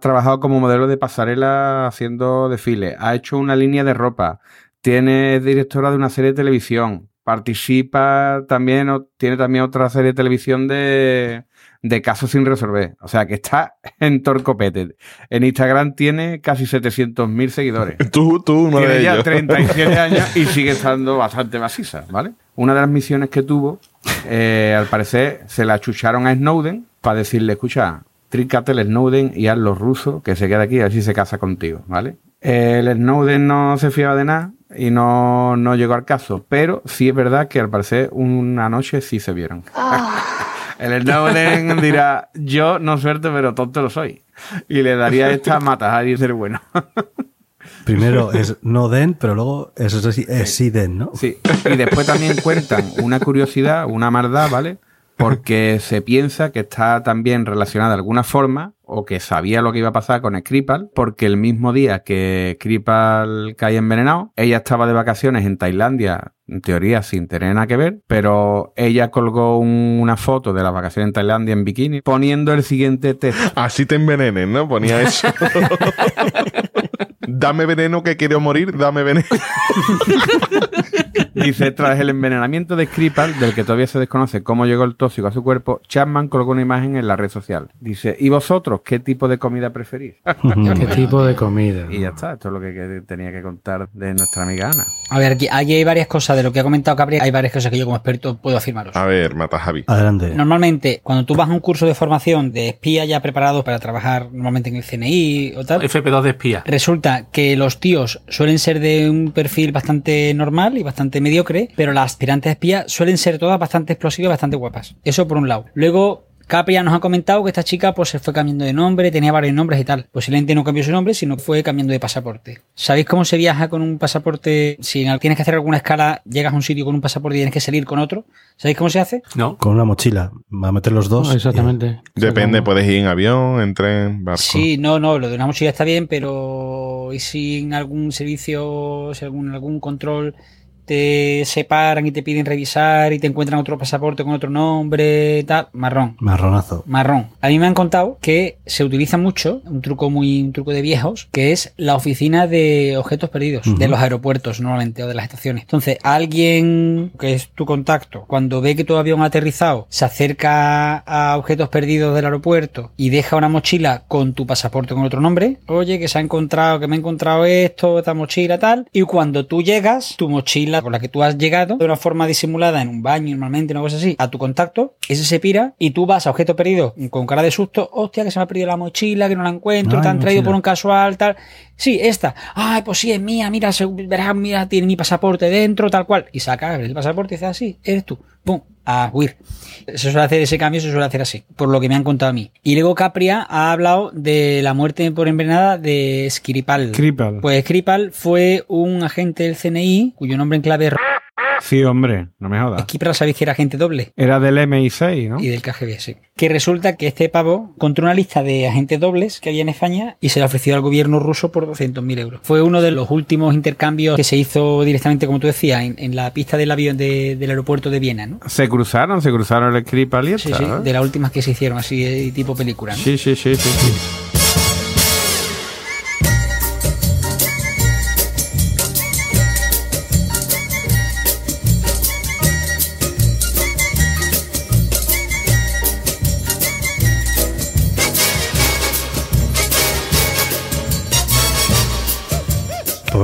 trabajado como modelo de pasarela haciendo desfiles. Ha hecho una línea de ropa. Tiene directora de una serie de televisión. Participa también, tiene también otra serie de televisión de, de casos sin resolver. O sea que está en Torcopete. En Instagram tiene casi 700.000 seguidores. Tú, tú, uno Tiene de ya ellos. 37 años y sigue estando bastante maciza, ¿vale? Una de las misiones que tuvo, eh, al parecer, se la chucharon a Snowden para decirle, escucha, tríncate el Snowden y haz los rusos que se queda aquí y así se casa contigo, ¿vale? El Snowden no se fiaba de nada y no, no llegó al caso, pero sí es verdad que al parecer una noche sí se vieron. El Snowden dirá, yo no suerte, pero tonto lo soy. Y le daría esta matajada y ser bueno. Primero es no den, pero luego es, es, es sí den, ¿no? Sí, y después también cuentan una curiosidad, una maldad, ¿vale? Porque se piensa que está también relacionada de alguna forma o que sabía lo que iba a pasar con Skripal, porque el mismo día que Skripal cae envenenado, ella estaba de vacaciones en Tailandia, en teoría sin tener nada que ver, pero ella colgó un- una foto de las vacaciones en Tailandia en bikini poniendo el siguiente texto. Así te envenenen, ¿no? Ponía eso. dame veneno que quiero morir, dame veneno. Dice, tras el envenenamiento de Skripal, del que todavía se desconoce cómo llegó el tóxico a su cuerpo, Chapman colocó una imagen en la red social. Dice, ¿y vosotros qué tipo de comida preferís? ¿Qué tipo de comida? y ya está, esto es lo que, que tenía que contar de nuestra amiga Ana. A ver, aquí, aquí hay varias cosas de lo que ha comentado Capri, hay varias cosas que yo como experto puedo afirmaros. A ver, mata Javi. Adelante. Normalmente, cuando tú vas a un curso de formación de espía ya preparado para trabajar normalmente en el CNI o tal, FP2 de espía. resulta que los tíos suelen ser de un perfil bastante normal y bastante mediocre, pero las aspirantes espías suelen ser todas bastante explosivas y bastante guapas. Eso por un lado. Luego, Capri ya nos ha comentado que esta chica pues se fue cambiando de nombre, tenía varios nombres y tal. Posiblemente no cambió su nombre, sino fue cambiando de pasaporte. ¿Sabéis cómo se viaja con un pasaporte? Si en- tienes que hacer alguna escala, llegas a un sitio con un pasaporte y tienes que salir con otro. ¿Sabéis cómo se hace? ¿No? Con una mochila. Va a meter los dos. No, exactamente. Depende, puedes ir en avión, en tren, barco. Sí, no, no, lo de una mochila está bien, pero ¿y si en algún servicio, si algún, algún control te separan y te piden revisar y te encuentran otro pasaporte con otro nombre, tal, marrón. Marronazo. Marrón. A mí me han contado que se utiliza mucho, un truco muy, un truco de viejos, que es la oficina de objetos perdidos, de los aeropuertos normalmente, o de las estaciones. Entonces, alguien que es tu contacto, cuando ve que tu avión ha aterrizado, se acerca a objetos perdidos del aeropuerto y deja una mochila con tu pasaporte con otro nombre, oye, que se ha encontrado, que me he encontrado esto, esta mochila, tal, y cuando tú llegas, tu mochila con la que tú has llegado, de una forma disimulada en un baño, normalmente, una cosa así, a tu contacto, ese se pira y tú vas a objeto perdido con cara de susto, hostia, que se me ha perdido la mochila, que no la encuentro, Ay, te han traído por un casual, tal. Sí, esta. Ay, pues sí, es mía, mira, se- verás, mira, tiene mi pasaporte dentro, tal cual. Y saca el pasaporte y dice, así, eres tú. Pum, a huir. Se suele hacer ese cambio, se suele hacer así, por lo que me han contado a mí. Y luego Capria ha hablado de la muerte por envenenada de Skripal. Skripal. Pues Skripal fue un agente del CNI, cuyo nombre en clave es Sí, hombre, no me jodas. Kipra sabéis que era agente doble. Era del MI6, ¿no? Y del KGB, sí. Que resulta que este pavo encontró una lista de agentes dobles que había en España y se la ofreció al gobierno ruso por 200.000 euros. Fue uno de los últimos intercambios que se hizo directamente, como tú decías, en, en la pista del avión de- del aeropuerto de Viena, ¿no? Se cruzaron, se cruzaron el Skripal y Sí, esta, sí, ¿eh? de las últimas que se hicieron, así tipo película, ¿no? sí, sí, sí, sí, sí.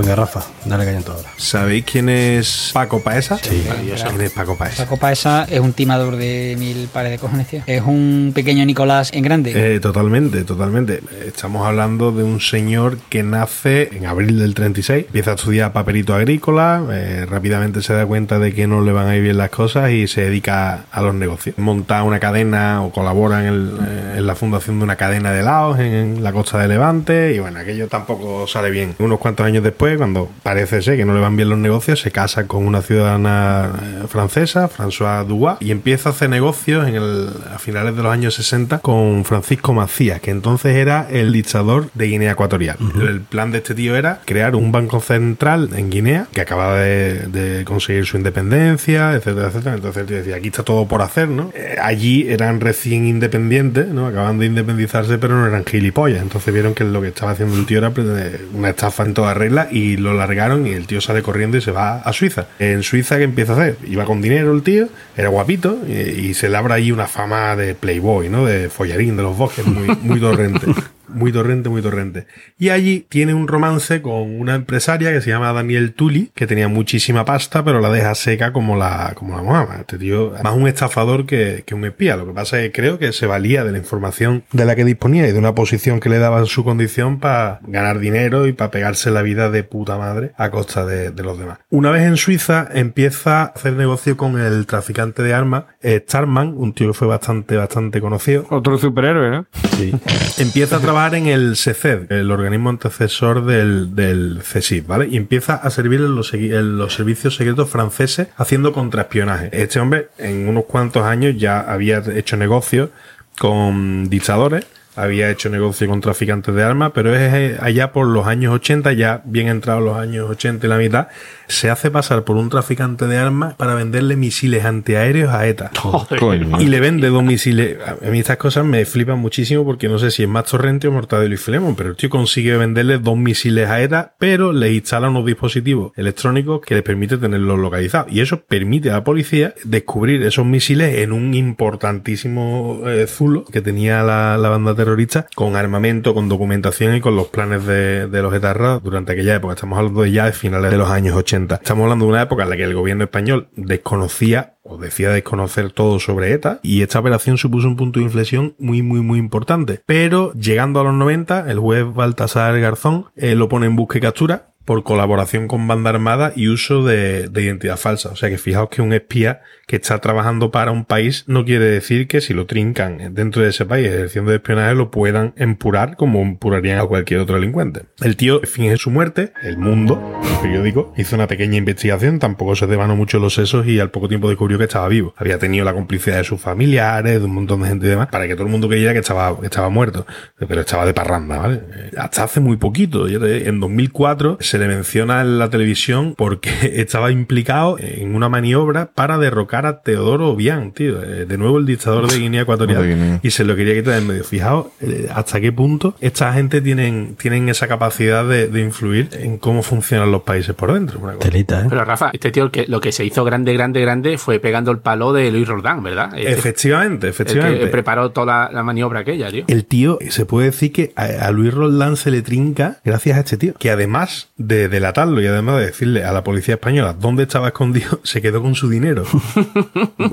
Venga, Rafa, dale en hora. ¿Sabéis quién es Paco Paesa? Sí. ¿Quién es Paco Paesa? Paco Paesa es un timador de mil pares de cojones, tío. Es un pequeño Nicolás en grande. Eh, totalmente, totalmente. Estamos hablando de un señor que nace en abril del 36, empieza a estudiar papelito agrícola, eh, rápidamente se da cuenta de que no le van a ir bien las cosas y se dedica a los negocios. Monta una cadena o colabora en, el, eh, en la fundación de una cadena de helados en la costa de Levante y bueno, aquello tampoco sale bien. Unos cuantos años después, cuando parece ser que no le van bien los negocios, se casa con una ciudadana eh, francesa, François Dubois, y empieza a hacer negocios en el, a finales de los años 60 con Francisco Macías, que entonces era el dictador de Guinea Ecuatorial. El plan de este tío era crear un banco central en Guinea, que acababa de, de conseguir su independencia, etcétera, etcétera. Entonces el tío decía, aquí está todo por hacer, ¿no? Eh, allí eran recién independientes, ¿no? Acaban de independizarse, pero no eran gilipollas. Entonces vieron que lo que estaba haciendo el tío era pues, una estafa en toda regla y lo largaron y el tío sale corriendo y se va a Suiza. En Suiza, ¿qué empieza a hacer? Iba con dinero el tío, era guapito y, y se labra ahí una fama de playboy, ¿no? De follarín de los bosques, muy, muy torrente. Muy torrente, muy torrente. Y allí tiene un romance con una empresaria que se llama Daniel Tully, que tenía muchísima pasta, pero la deja seca como la, como la mamá. Este tío, más un estafador que, que un espía. Lo que pasa es que creo que se valía de la información de la que disponía y de una posición que le daba su condición para ganar dinero y para pegarse la vida de puta madre a costa de, de los demás. Una vez en Suiza, empieza a hacer negocio con el traficante de armas, eh, Starman, un tío que fue bastante, bastante conocido. Otro superhéroe, ¿no? Sí. Empieza a trabajar en el CECED, el organismo antecesor del, del ¿vale? Y empieza a servir en los, segui- en los servicios secretos franceses haciendo contraespionaje. Este hombre, en unos cuantos años, ya había hecho negocios con dictadores, había hecho negocio con traficantes de armas, pero es eh, allá por los años 80, ya bien entrados los años 80 y la mitad, se hace pasar por un traficante de armas para venderle misiles antiaéreos a ETA. Coño. Y le vende dos misiles. A mí estas cosas me flipan muchísimo porque no sé si es más Torrente o Mortadelo y Filemón, pero el tío consigue venderle dos misiles a ETA, pero le instala unos dispositivos electrónicos que les permite tenerlos localizados. Y eso permite a la policía descubrir esos misiles en un importantísimo eh, zulo que tenía la, la banda terrorista con armamento, con documentación y con los planes de, de los etarras durante aquella época. Estamos hablando de ya de finales de los años 80. Estamos hablando de una época en la que el gobierno español desconocía o decía desconocer todo sobre ETA y esta operación supuso un punto de inflexión muy muy muy importante. Pero llegando a los 90, el juez Baltasar Garzón eh, lo pone en busca y captura por colaboración con banda armada y uso de, de identidad falsa. O sea que fijaos que un espía que está trabajando para un país no quiere decir que si lo trincan dentro de ese país ejerciendo de espionaje lo puedan empurar como empurarían a cualquier otro delincuente. El tío finge su muerte, el mundo, el periódico, hizo una pequeña investigación, tampoco se devanó mucho los sesos y al poco tiempo descubrió que estaba vivo. Había tenido la complicidad de sus familiares, de un montón de gente y demás, para que todo el mundo creyera que estaba, que estaba muerto. Pero estaba de parranda, ¿vale? Hasta hace muy poquito, en 2004 se le menciona en la televisión porque estaba implicado en una maniobra para derrocar a Teodoro Obiang, tío. Eh, De nuevo el dictador de Guinea Ecuatorial. Guinea. Y se lo quería quitar en medio. Fijaos eh, hasta qué punto esta gente tienen, tienen esa capacidad de, de influir en cómo funcionan los países por dentro. Una cosa. Telita, ¿eh? Pero Rafa, este tío que, lo que se hizo grande, grande, grande fue pegando el palo de Luis Roldán, ¿verdad? Este- Efectivamente, el efectivamente. que preparó toda la, la maniobra aquella, tío. El tío, se puede decir que a, a Luis Roldán se le trinca gracias a este tío, que además de delatarlo y además de decirle a la policía española dónde estaba escondido, se quedó con su dinero.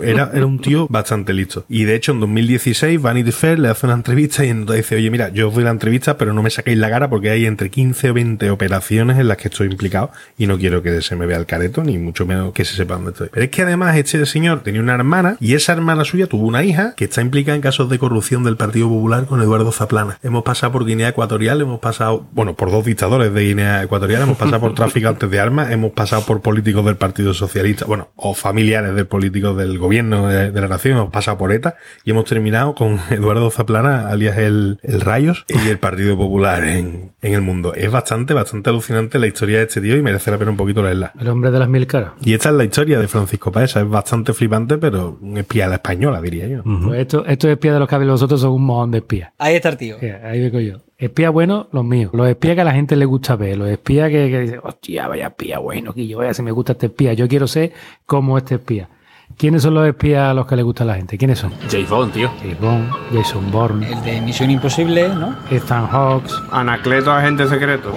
Era, era un tío bastante listo. Y de hecho, en 2016, Vanity Fair le hace una entrevista y entonces dice, oye, mira, yo os doy la entrevista, pero no me saquéis la cara porque hay entre 15 o 20 operaciones en las que estoy implicado y no quiero que se me vea el careto, ni mucho menos que se sepa dónde estoy. Pero es que además este señor tenía una hermana y esa hermana suya tuvo una hija que está implicada en casos de corrupción del Partido Popular con Eduardo Zaplana. Hemos pasado por Guinea Ecuatorial, hemos pasado, bueno, por dos dictadores de Guinea Ecuatorial colombiana, hemos pasado por traficantes de armas, hemos pasado por políticos del Partido Socialista, bueno, o familiares de políticos del gobierno de, de la nación, hemos pasado por ETA y hemos terminado con Eduardo Zaplana, alias el, el Rayos, y el Partido Popular en, en el mundo. Es bastante, bastante alucinante la historia de este tío y merece la pena un poquito leerla. El hombre de las mil caras. Y esta es la historia de Francisco Paesa, es bastante flipante, pero un espía a la española, diría yo. Pues esto, estos espías de los que habéis vosotros son un mojón de espías. Ahí está el tío. Ahí vengo yo. Espías buenos, los míos. Los espías que a la gente le gusta ver. Los espías que, que dicen, hostia, vaya espía bueno, que yo vaya, si me gusta este espía. Yo quiero ser como este espía. ¿Quiénes son los espías a los que le gusta a la gente? ¿Quiénes son? James Bond, tío. James Bond, Jason Bourne, El de Misión Imposible, ¿no? Ethan Hawks. Anacleto, agente secreto.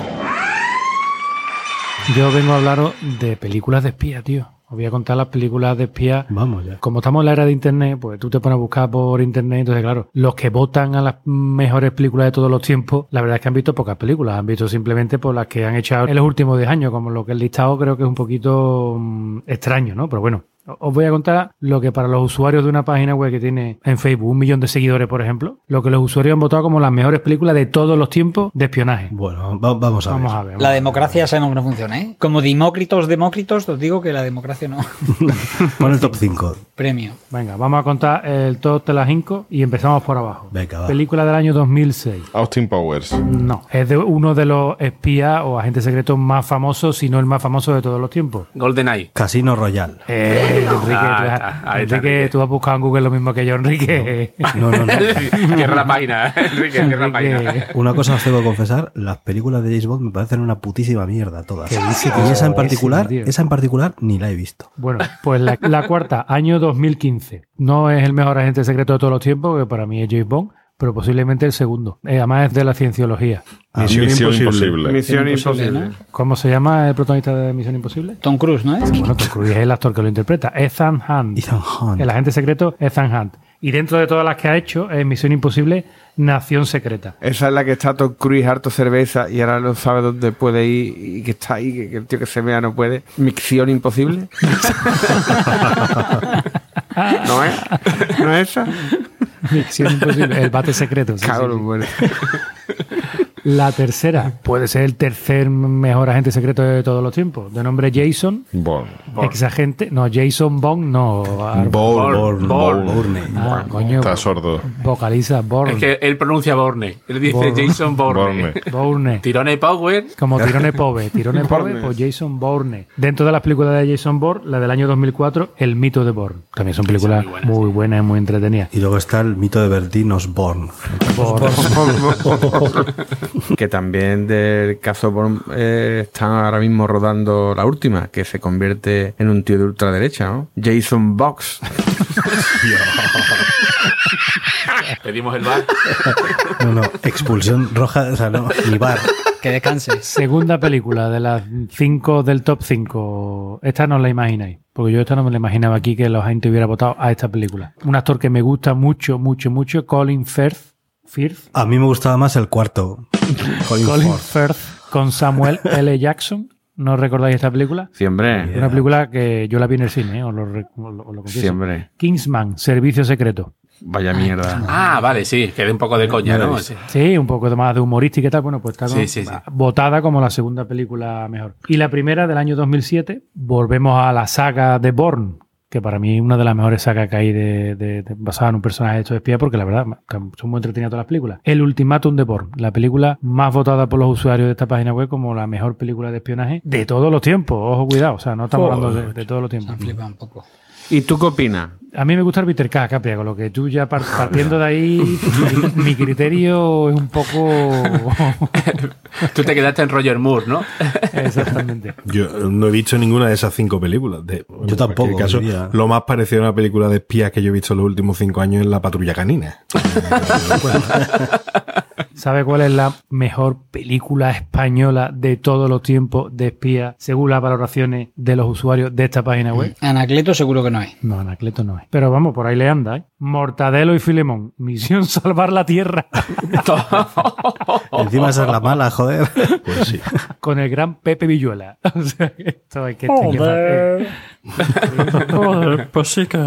Yo vengo a hablaros de películas de espía, tío. Os voy a contar las películas de espía. Vamos ya. Como estamos en la era de internet, pues tú te pones a buscar por internet, entonces claro, los que votan a las mejores películas de todos los tiempos, la verdad es que han visto pocas películas, han visto simplemente por las que han echado en los últimos 10 años, como lo que el listado creo que es un poquito mm, extraño, ¿no? Pero bueno, os voy a contar lo que para los usuarios de una página web que tiene en Facebook un millón de seguidores, por ejemplo, lo que los usuarios han votado como las mejores películas de todos los tiempos de espionaje. Bueno, va- vamos a Vamos ver. a ver. La democracia sabemos que no funciona, ¿eh? Como Demócritos, Demócritos, os digo que la democracia no. Pon el top 5. Premio. Venga, vamos a contar el top de las 5 y empezamos por abajo. Venga, va. Película del año 2006. Austin Powers. No, es de uno de los espías o agentes secretos más famosos, si no el más famoso de todos los tiempos. GoldenEye. Casino Royal. Eh, Enrique, Ah, tú, has- Enrique, tú has buscado en Google lo mismo que yo, Enrique. No, no, no. Cierra la página, Enrique, cierra la página. Enrique. Una cosa os tengo que confesar, las películas de James Bond me parecen una putísima mierda todas. ¿Qué dice, Y esa en particular, esa en particular ni la he visto. Bueno, pues la, la cuarta, año 2015. No es el mejor agente secreto de todos los tiempos, que para mí es James Bond, pero posiblemente el segundo. Eh, además es de la cienciología. Misión Misión Imposible. Imposible. Misión Imposible. ¿Cómo se llama el protagonista de Misión Imposible? Tom Cruise, ¿no es? Bueno, Tom Cruise es el actor que lo interpreta. Ethan Hunt. Ethan Hunt. El agente secreto Ethan Hunt. Y dentro de todas las que ha hecho, es Misión Imposible, Nación Secreta. Esa es la que está Tom Cruise harto cerveza y ahora no sabe dónde puede ir y que está ahí, que, que el tío que se vea no puede. Misión imposible. ¿No es? ¿No es esa? Misión Imposible, el bate secreto. sí, Cago sí, buenos. La tercera puede ser el tercer mejor agente secreto de todos los tiempos. De nombre Jason, Bond. ex agente. No, Jason Bond, no. Bourne, Bourne. Bourne. Ah, coño, Está sordo. vocaliza Bourne. Es que él pronuncia Borne. Él dice Bourne. Jason Borne. Bourne. Bourne. Tirone Power. Como Tirone Pove. Tirone Pove, Bourne. pues Jason Bourne. Dentro de las películas de Jason Bourne, la del año 2004, El mito de Bourne. También son películas muy buenas, muy buenas y muy entretenidas. Y luego está el mito de Bertín Osborne. Bourne. que también del caso Born eh, están ahora mismo rodando la última, que se convierte en un tío de ultraderecha, ¿no? Jason Box. Pedimos el bar. No, no, expulsión roja, o sea, no, ni bar. Que descanse. Segunda película de las cinco del top 5. Esta no la imagináis. Porque yo esta no me la imaginaba aquí que la gente hubiera votado a esta película. Un actor que me gusta mucho, mucho, mucho, Colin Firth. Firth. A mí me gustaba más el cuarto. Colin Colin Firth. Firth con Samuel L. Jackson. ¿No recordáis esta película? Siempre. Una película que yo la vi en el cine, ¿eh? os lo, re- os lo- os lo confieso. Siempre. Kingsman, Servicio Secreto. Vaya mierda. Ah, vale, sí, que de un poco de coña, ¿no? Sí. Sí, un poco de más de humorística y tal. Bueno, pues está Sí, sí, sí. votada como la segunda película mejor. Y la primera del año 2007, volvemos a la saga de Bourne, que para mí es una de las mejores sagas que hay de, de- de- basada en un personaje hecho de espía, porque la verdad son muy entretenidas todas las películas. El Ultimátum de Bourne, la película más votada por los usuarios de esta página web como la mejor película de espionaje de todos los tiempos. Ojo, cuidado, o sea, no estamos hablando de, de todos los tiempos. Flipa un poco. ¿Y tú qué opinas? A mí me gusta el Peter K, Capria, con lo que tú ya par- partiendo de ahí, mi, criterio es un poco... Tú te quedaste en Roger Moore, ¿no? Exactamente. Yo no he visto ninguna de esas cinco películas. De, en tampoco, caso, lo más parecido a una película de espías que yo he visto en los últimos cinco años es La Patrulla Canina. ¿Sabe cuál es la mejor película española de todos los tiempos de espía, según las valoraciones de los usuarios de esta página web? Anacleto seguro que no es. No, Anacleto no es. Pero vamos, por ahí le anda, ¿eh? Mortadelo y Filemón. Misión salvar la tierra. Encima esa es la mala, joder. Pues sí. Con el gran Pepe Villuela. O sea, que esto hay que... que- eh, Joder, pues sí que.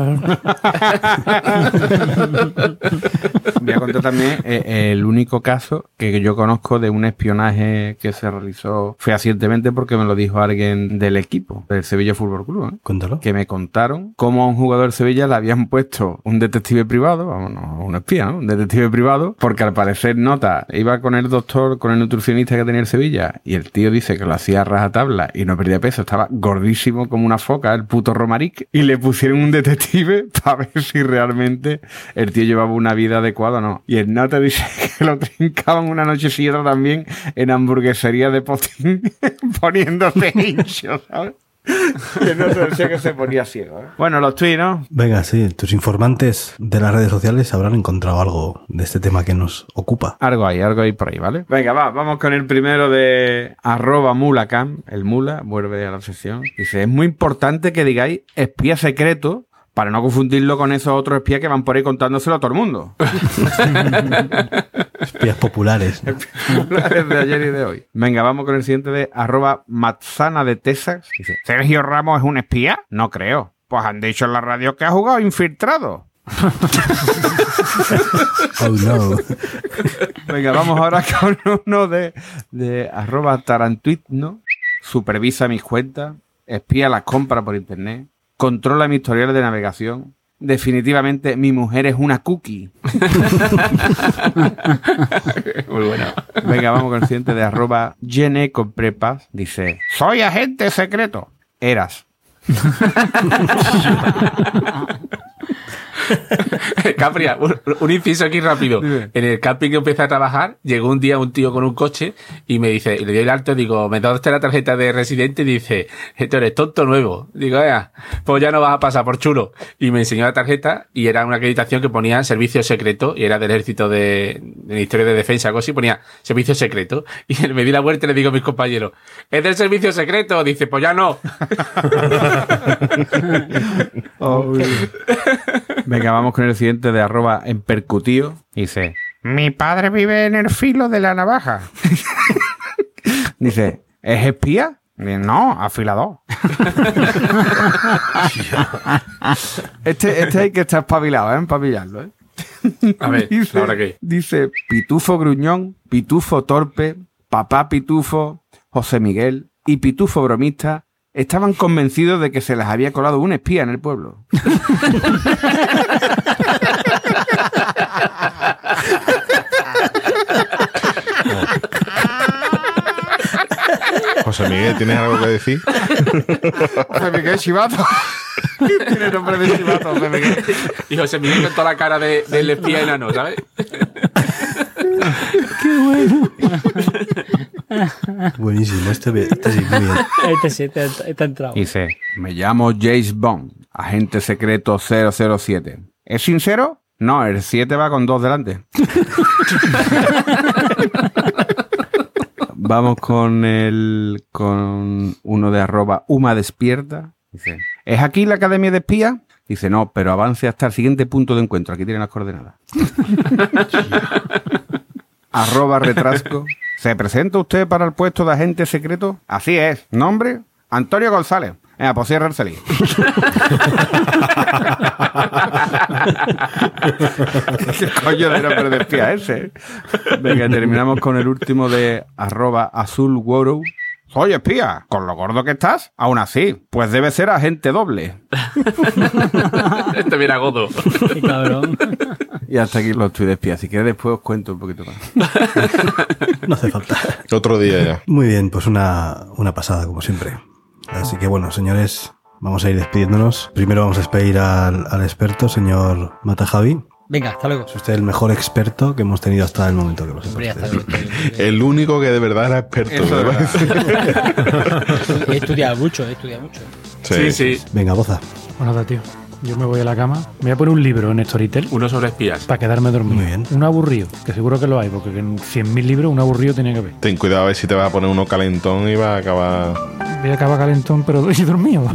Voy a contar también eh, el único caso que yo conozco de un espionaje que se realizó fehacientemente porque me lo dijo alguien del equipo, del Sevilla Fútbol Club. ¿eh? Cuéntalo. Que me contaron cómo a un jugador de Sevilla le habían puesto un detective privado, vamos, no, un espía, ¿no? Un detective privado, porque al parecer nota, iba con el doctor, con el nutricionista que tenía el Sevilla, y el tío dice que lo hacía a rajatabla y no perdía peso, estaba gordísimo como una foca, el puto Romaric, y le pusieron un detective para ver si realmente el tío llevaba una vida adecuada o no. Y el nota dice que lo trincaban una noche otra también en hamburguesería de potín poniéndose hincho, ¿sabes? El nota decía que se ponía ciego, ¿eh? Bueno, los tweets, ¿no? Venga, sí, tus informantes de las redes sociales habrán encontrado algo de este tema que nos ocupa. Algo hay, algo hay por ahí, ¿vale? Venga, va, vamos con el primero de arroba mulacam. El mula vuelve a la sesión. Dice, es muy importante que digáis espía secreto para no confundirlo con esos otros espías que van por ahí contándoselo a todo el mundo. Espías populares. ¿no? de ayer y de hoy. Venga, vamos con el siguiente de arroba matzana de Texas. Dice, ¿Sergio Ramos es un espía? No creo. Pues han dicho en la radio que ha jugado infiltrado. Oh no. Venga, vamos ahora con uno de, de arroba tarantuitno. Supervisa mis cuentas, espía las compras por internet, controla mi historial de navegación. Definitivamente mi mujer es una cookie. Muy bueno. Venga, vamos con el siguiente de arroba Gene con prepas. Dice, soy agente secreto. Eras. Capria, un, un inciso aquí rápido. Dime. En el camping que empecé a trabajar, llegó un día un tío con un coche y me dice, y le doy el alto, digo, me da usted la tarjeta de residente y dice, tú eres tonto nuevo. Digo, ya, pues ya no vas a pasar por chulo. Y me enseñó la tarjeta y era una acreditación que ponía servicio secreto y era del ejército de, del Ministerio de Defensa, algo así, ponía servicio secreto. Y me di la vuelta y le digo a mis compañeros, es del servicio secreto. Dice, pues ya no. Venga, vamos con el siguiente de arroba en percutío. Dice, mi padre vive en el filo de la navaja. Dice, ¿es espía? Dice, No, afilador. este, este hay que estar espabilado, ¿eh? Para pillarlo, ¿eh? A ver, dice, ahora qué. dice Pitufo Gruñón, Pitufo Torpe, Papá Pitufo, José Miguel y Pitufo Bromista estaban convencidos de que se les había colado un espía en el pueblo. José Miguel, ¿tienes algo que decir? José Miguel Chivato. Tiene nombre de Chivato, José Miguel. Y José Miguel con toda la cara de, del espía enano, ¿sabes? Buenísimo, este, bien- este sí, muy bien. Este sí, este, este ha entrado. Dice, me llamo James Bond, agente secreto 007. ¿Es sincero? No, el 7 va con dos delante. Vamos con el con uno de arroba Uma despierta. Dice, ¿es aquí la academia de espías? Dice, no, pero avance hasta el siguiente punto de encuentro. Aquí tienen las coordenadas. arroba retrasco. ¿Se presenta usted para el puesto de agente secreto? Así es. ¿Nombre? Antonio González. Venga, pues cierra el salir. ¿Qué coño de nombre de espía ese? eh? Venga, terminamos con el último de arroba azul Woro. Soy espía, con lo gordo que estás. Aún así, pues debe ser agente doble. Este viene a godo. Qué cabrón. Y hasta aquí los tweets de espía. Si quieres después os cuento un poquito más. No hace falta. Otro día ya. Muy bien, pues una, una pasada, como siempre. Así que bueno, señores, vamos a ir despidiéndonos. Primero vamos a despedir al, al experto, señor Mata Javi. Venga, hasta luego. Es usted el mejor experto que hemos tenido hasta el momento que Hombre, bien. El único que de verdad era experto. He estudiado mucho, he estudiado mucho. Sí, sí. Venga, boza. Bueno, nada, tío. Yo me voy a la cama. Me voy a poner un libro en Storytel Uno sobre espías. para quedarme dormido. Muy bien. Un aburrido, que seguro que lo hay, porque en 100.000 libros un aburrido tiene que haber. Ten cuidado a ver si te vas a poner uno calentón y vas a acabar. Voy a acabar calentón, pero y dormido.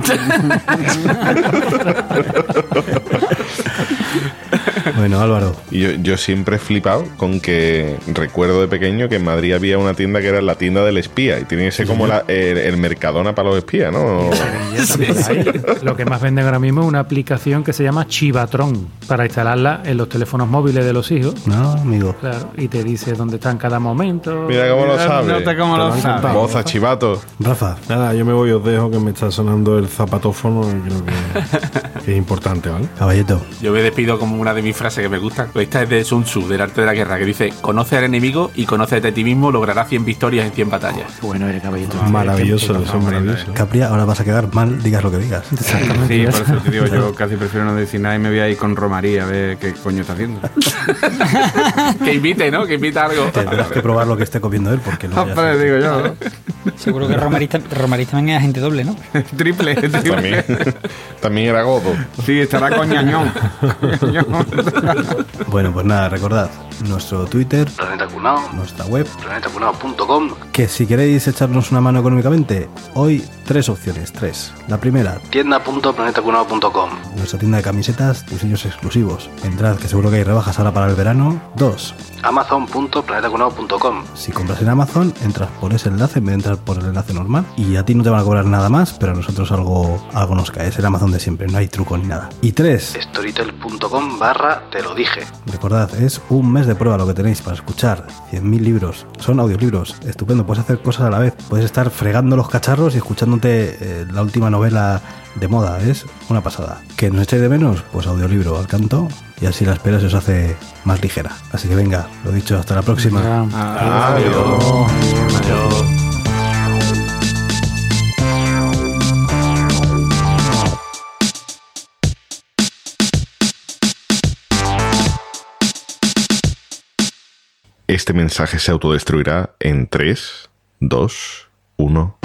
Bueno, Álvaro, Y yo, yo siempre he flipado con que recuerdo de pequeño que en Madrid había una tienda que era la tienda del espía y tiene que ser como la- el, el Mercadona para los espías, ¿no? Lo que más venden ahora mismo es una aplicación que se llama Chivatron para instalarla en los teléfonos móviles de los hijos. no, amigo. Claro, y te dice dónde está en cada momento. Mira cómo lo Mira, sabe. nota cómo lo sabe. Boza, chivato. Rafa, Nada, yo me voy, os dejo que me está sonando el zapatófono y creo que, que es importante, ¿vale? caballito. Yo me despido como una de mis frases que me gustan. Esta es de Sun Tzu, del arte de la guerra, que dice: Conoce al enemigo y conócete a ti mismo, lograrás 100 victorias en 100 batallas. Bueno, eres caballito. Maravilloso, eso es maravilloso. Capri, ahora vas a quedar mal, digas lo que digas. Sí, por eso te digo, yo casi prefiero no decir nada y me voy a ir con Romaría a ver qué coño está haciendo. que invite, ¿no? Que invite algo. Tendrás que probar lo que esté comiendo él, porque no. digo yo. Seguro que Romarista, Romarista también es agente doble, ¿no? triple, triple. También, también era godo. Sí, estará con ñañón. Bueno, pues nada, recordad nuestro Twitter, Planeta Cunao, nuestra web, planetacunao.com, que si queréis echarnos una mano económicamente, hoy tres opciones, tres. La primera, tienda.planetacunao.com, nuestra tienda de camisetas, diseños exclusivos. Entrad, que seguro que hay rebajas ahora para el verano. Dos, amazon.planetacunao.com, si compras en Amazon, entras por ese enlace en vez de entrar por el enlace normal. Y a ti no te van a cobrar nada más, pero a nosotros algo, algo nos cae. Es el Amazon de siempre, no hay truco ni nada. Y tres, storytel.com barra te lo dije. Recordad, es un mes de prueba lo que tenéis para escuchar 100.000 libros. Son audiolibros, estupendo, puedes hacer cosas a la vez. Puedes estar fregando los cacharros y escuchándote eh, la última novela de moda, es una pasada. ¿Que nos echáis de menos? Pues audiolibro al canto y así la espera se os hace más ligera. Así que venga, lo dicho, hasta la próxima. Adiós. Adiós. Este mensaje se autodestruirá en 3, 2, 1.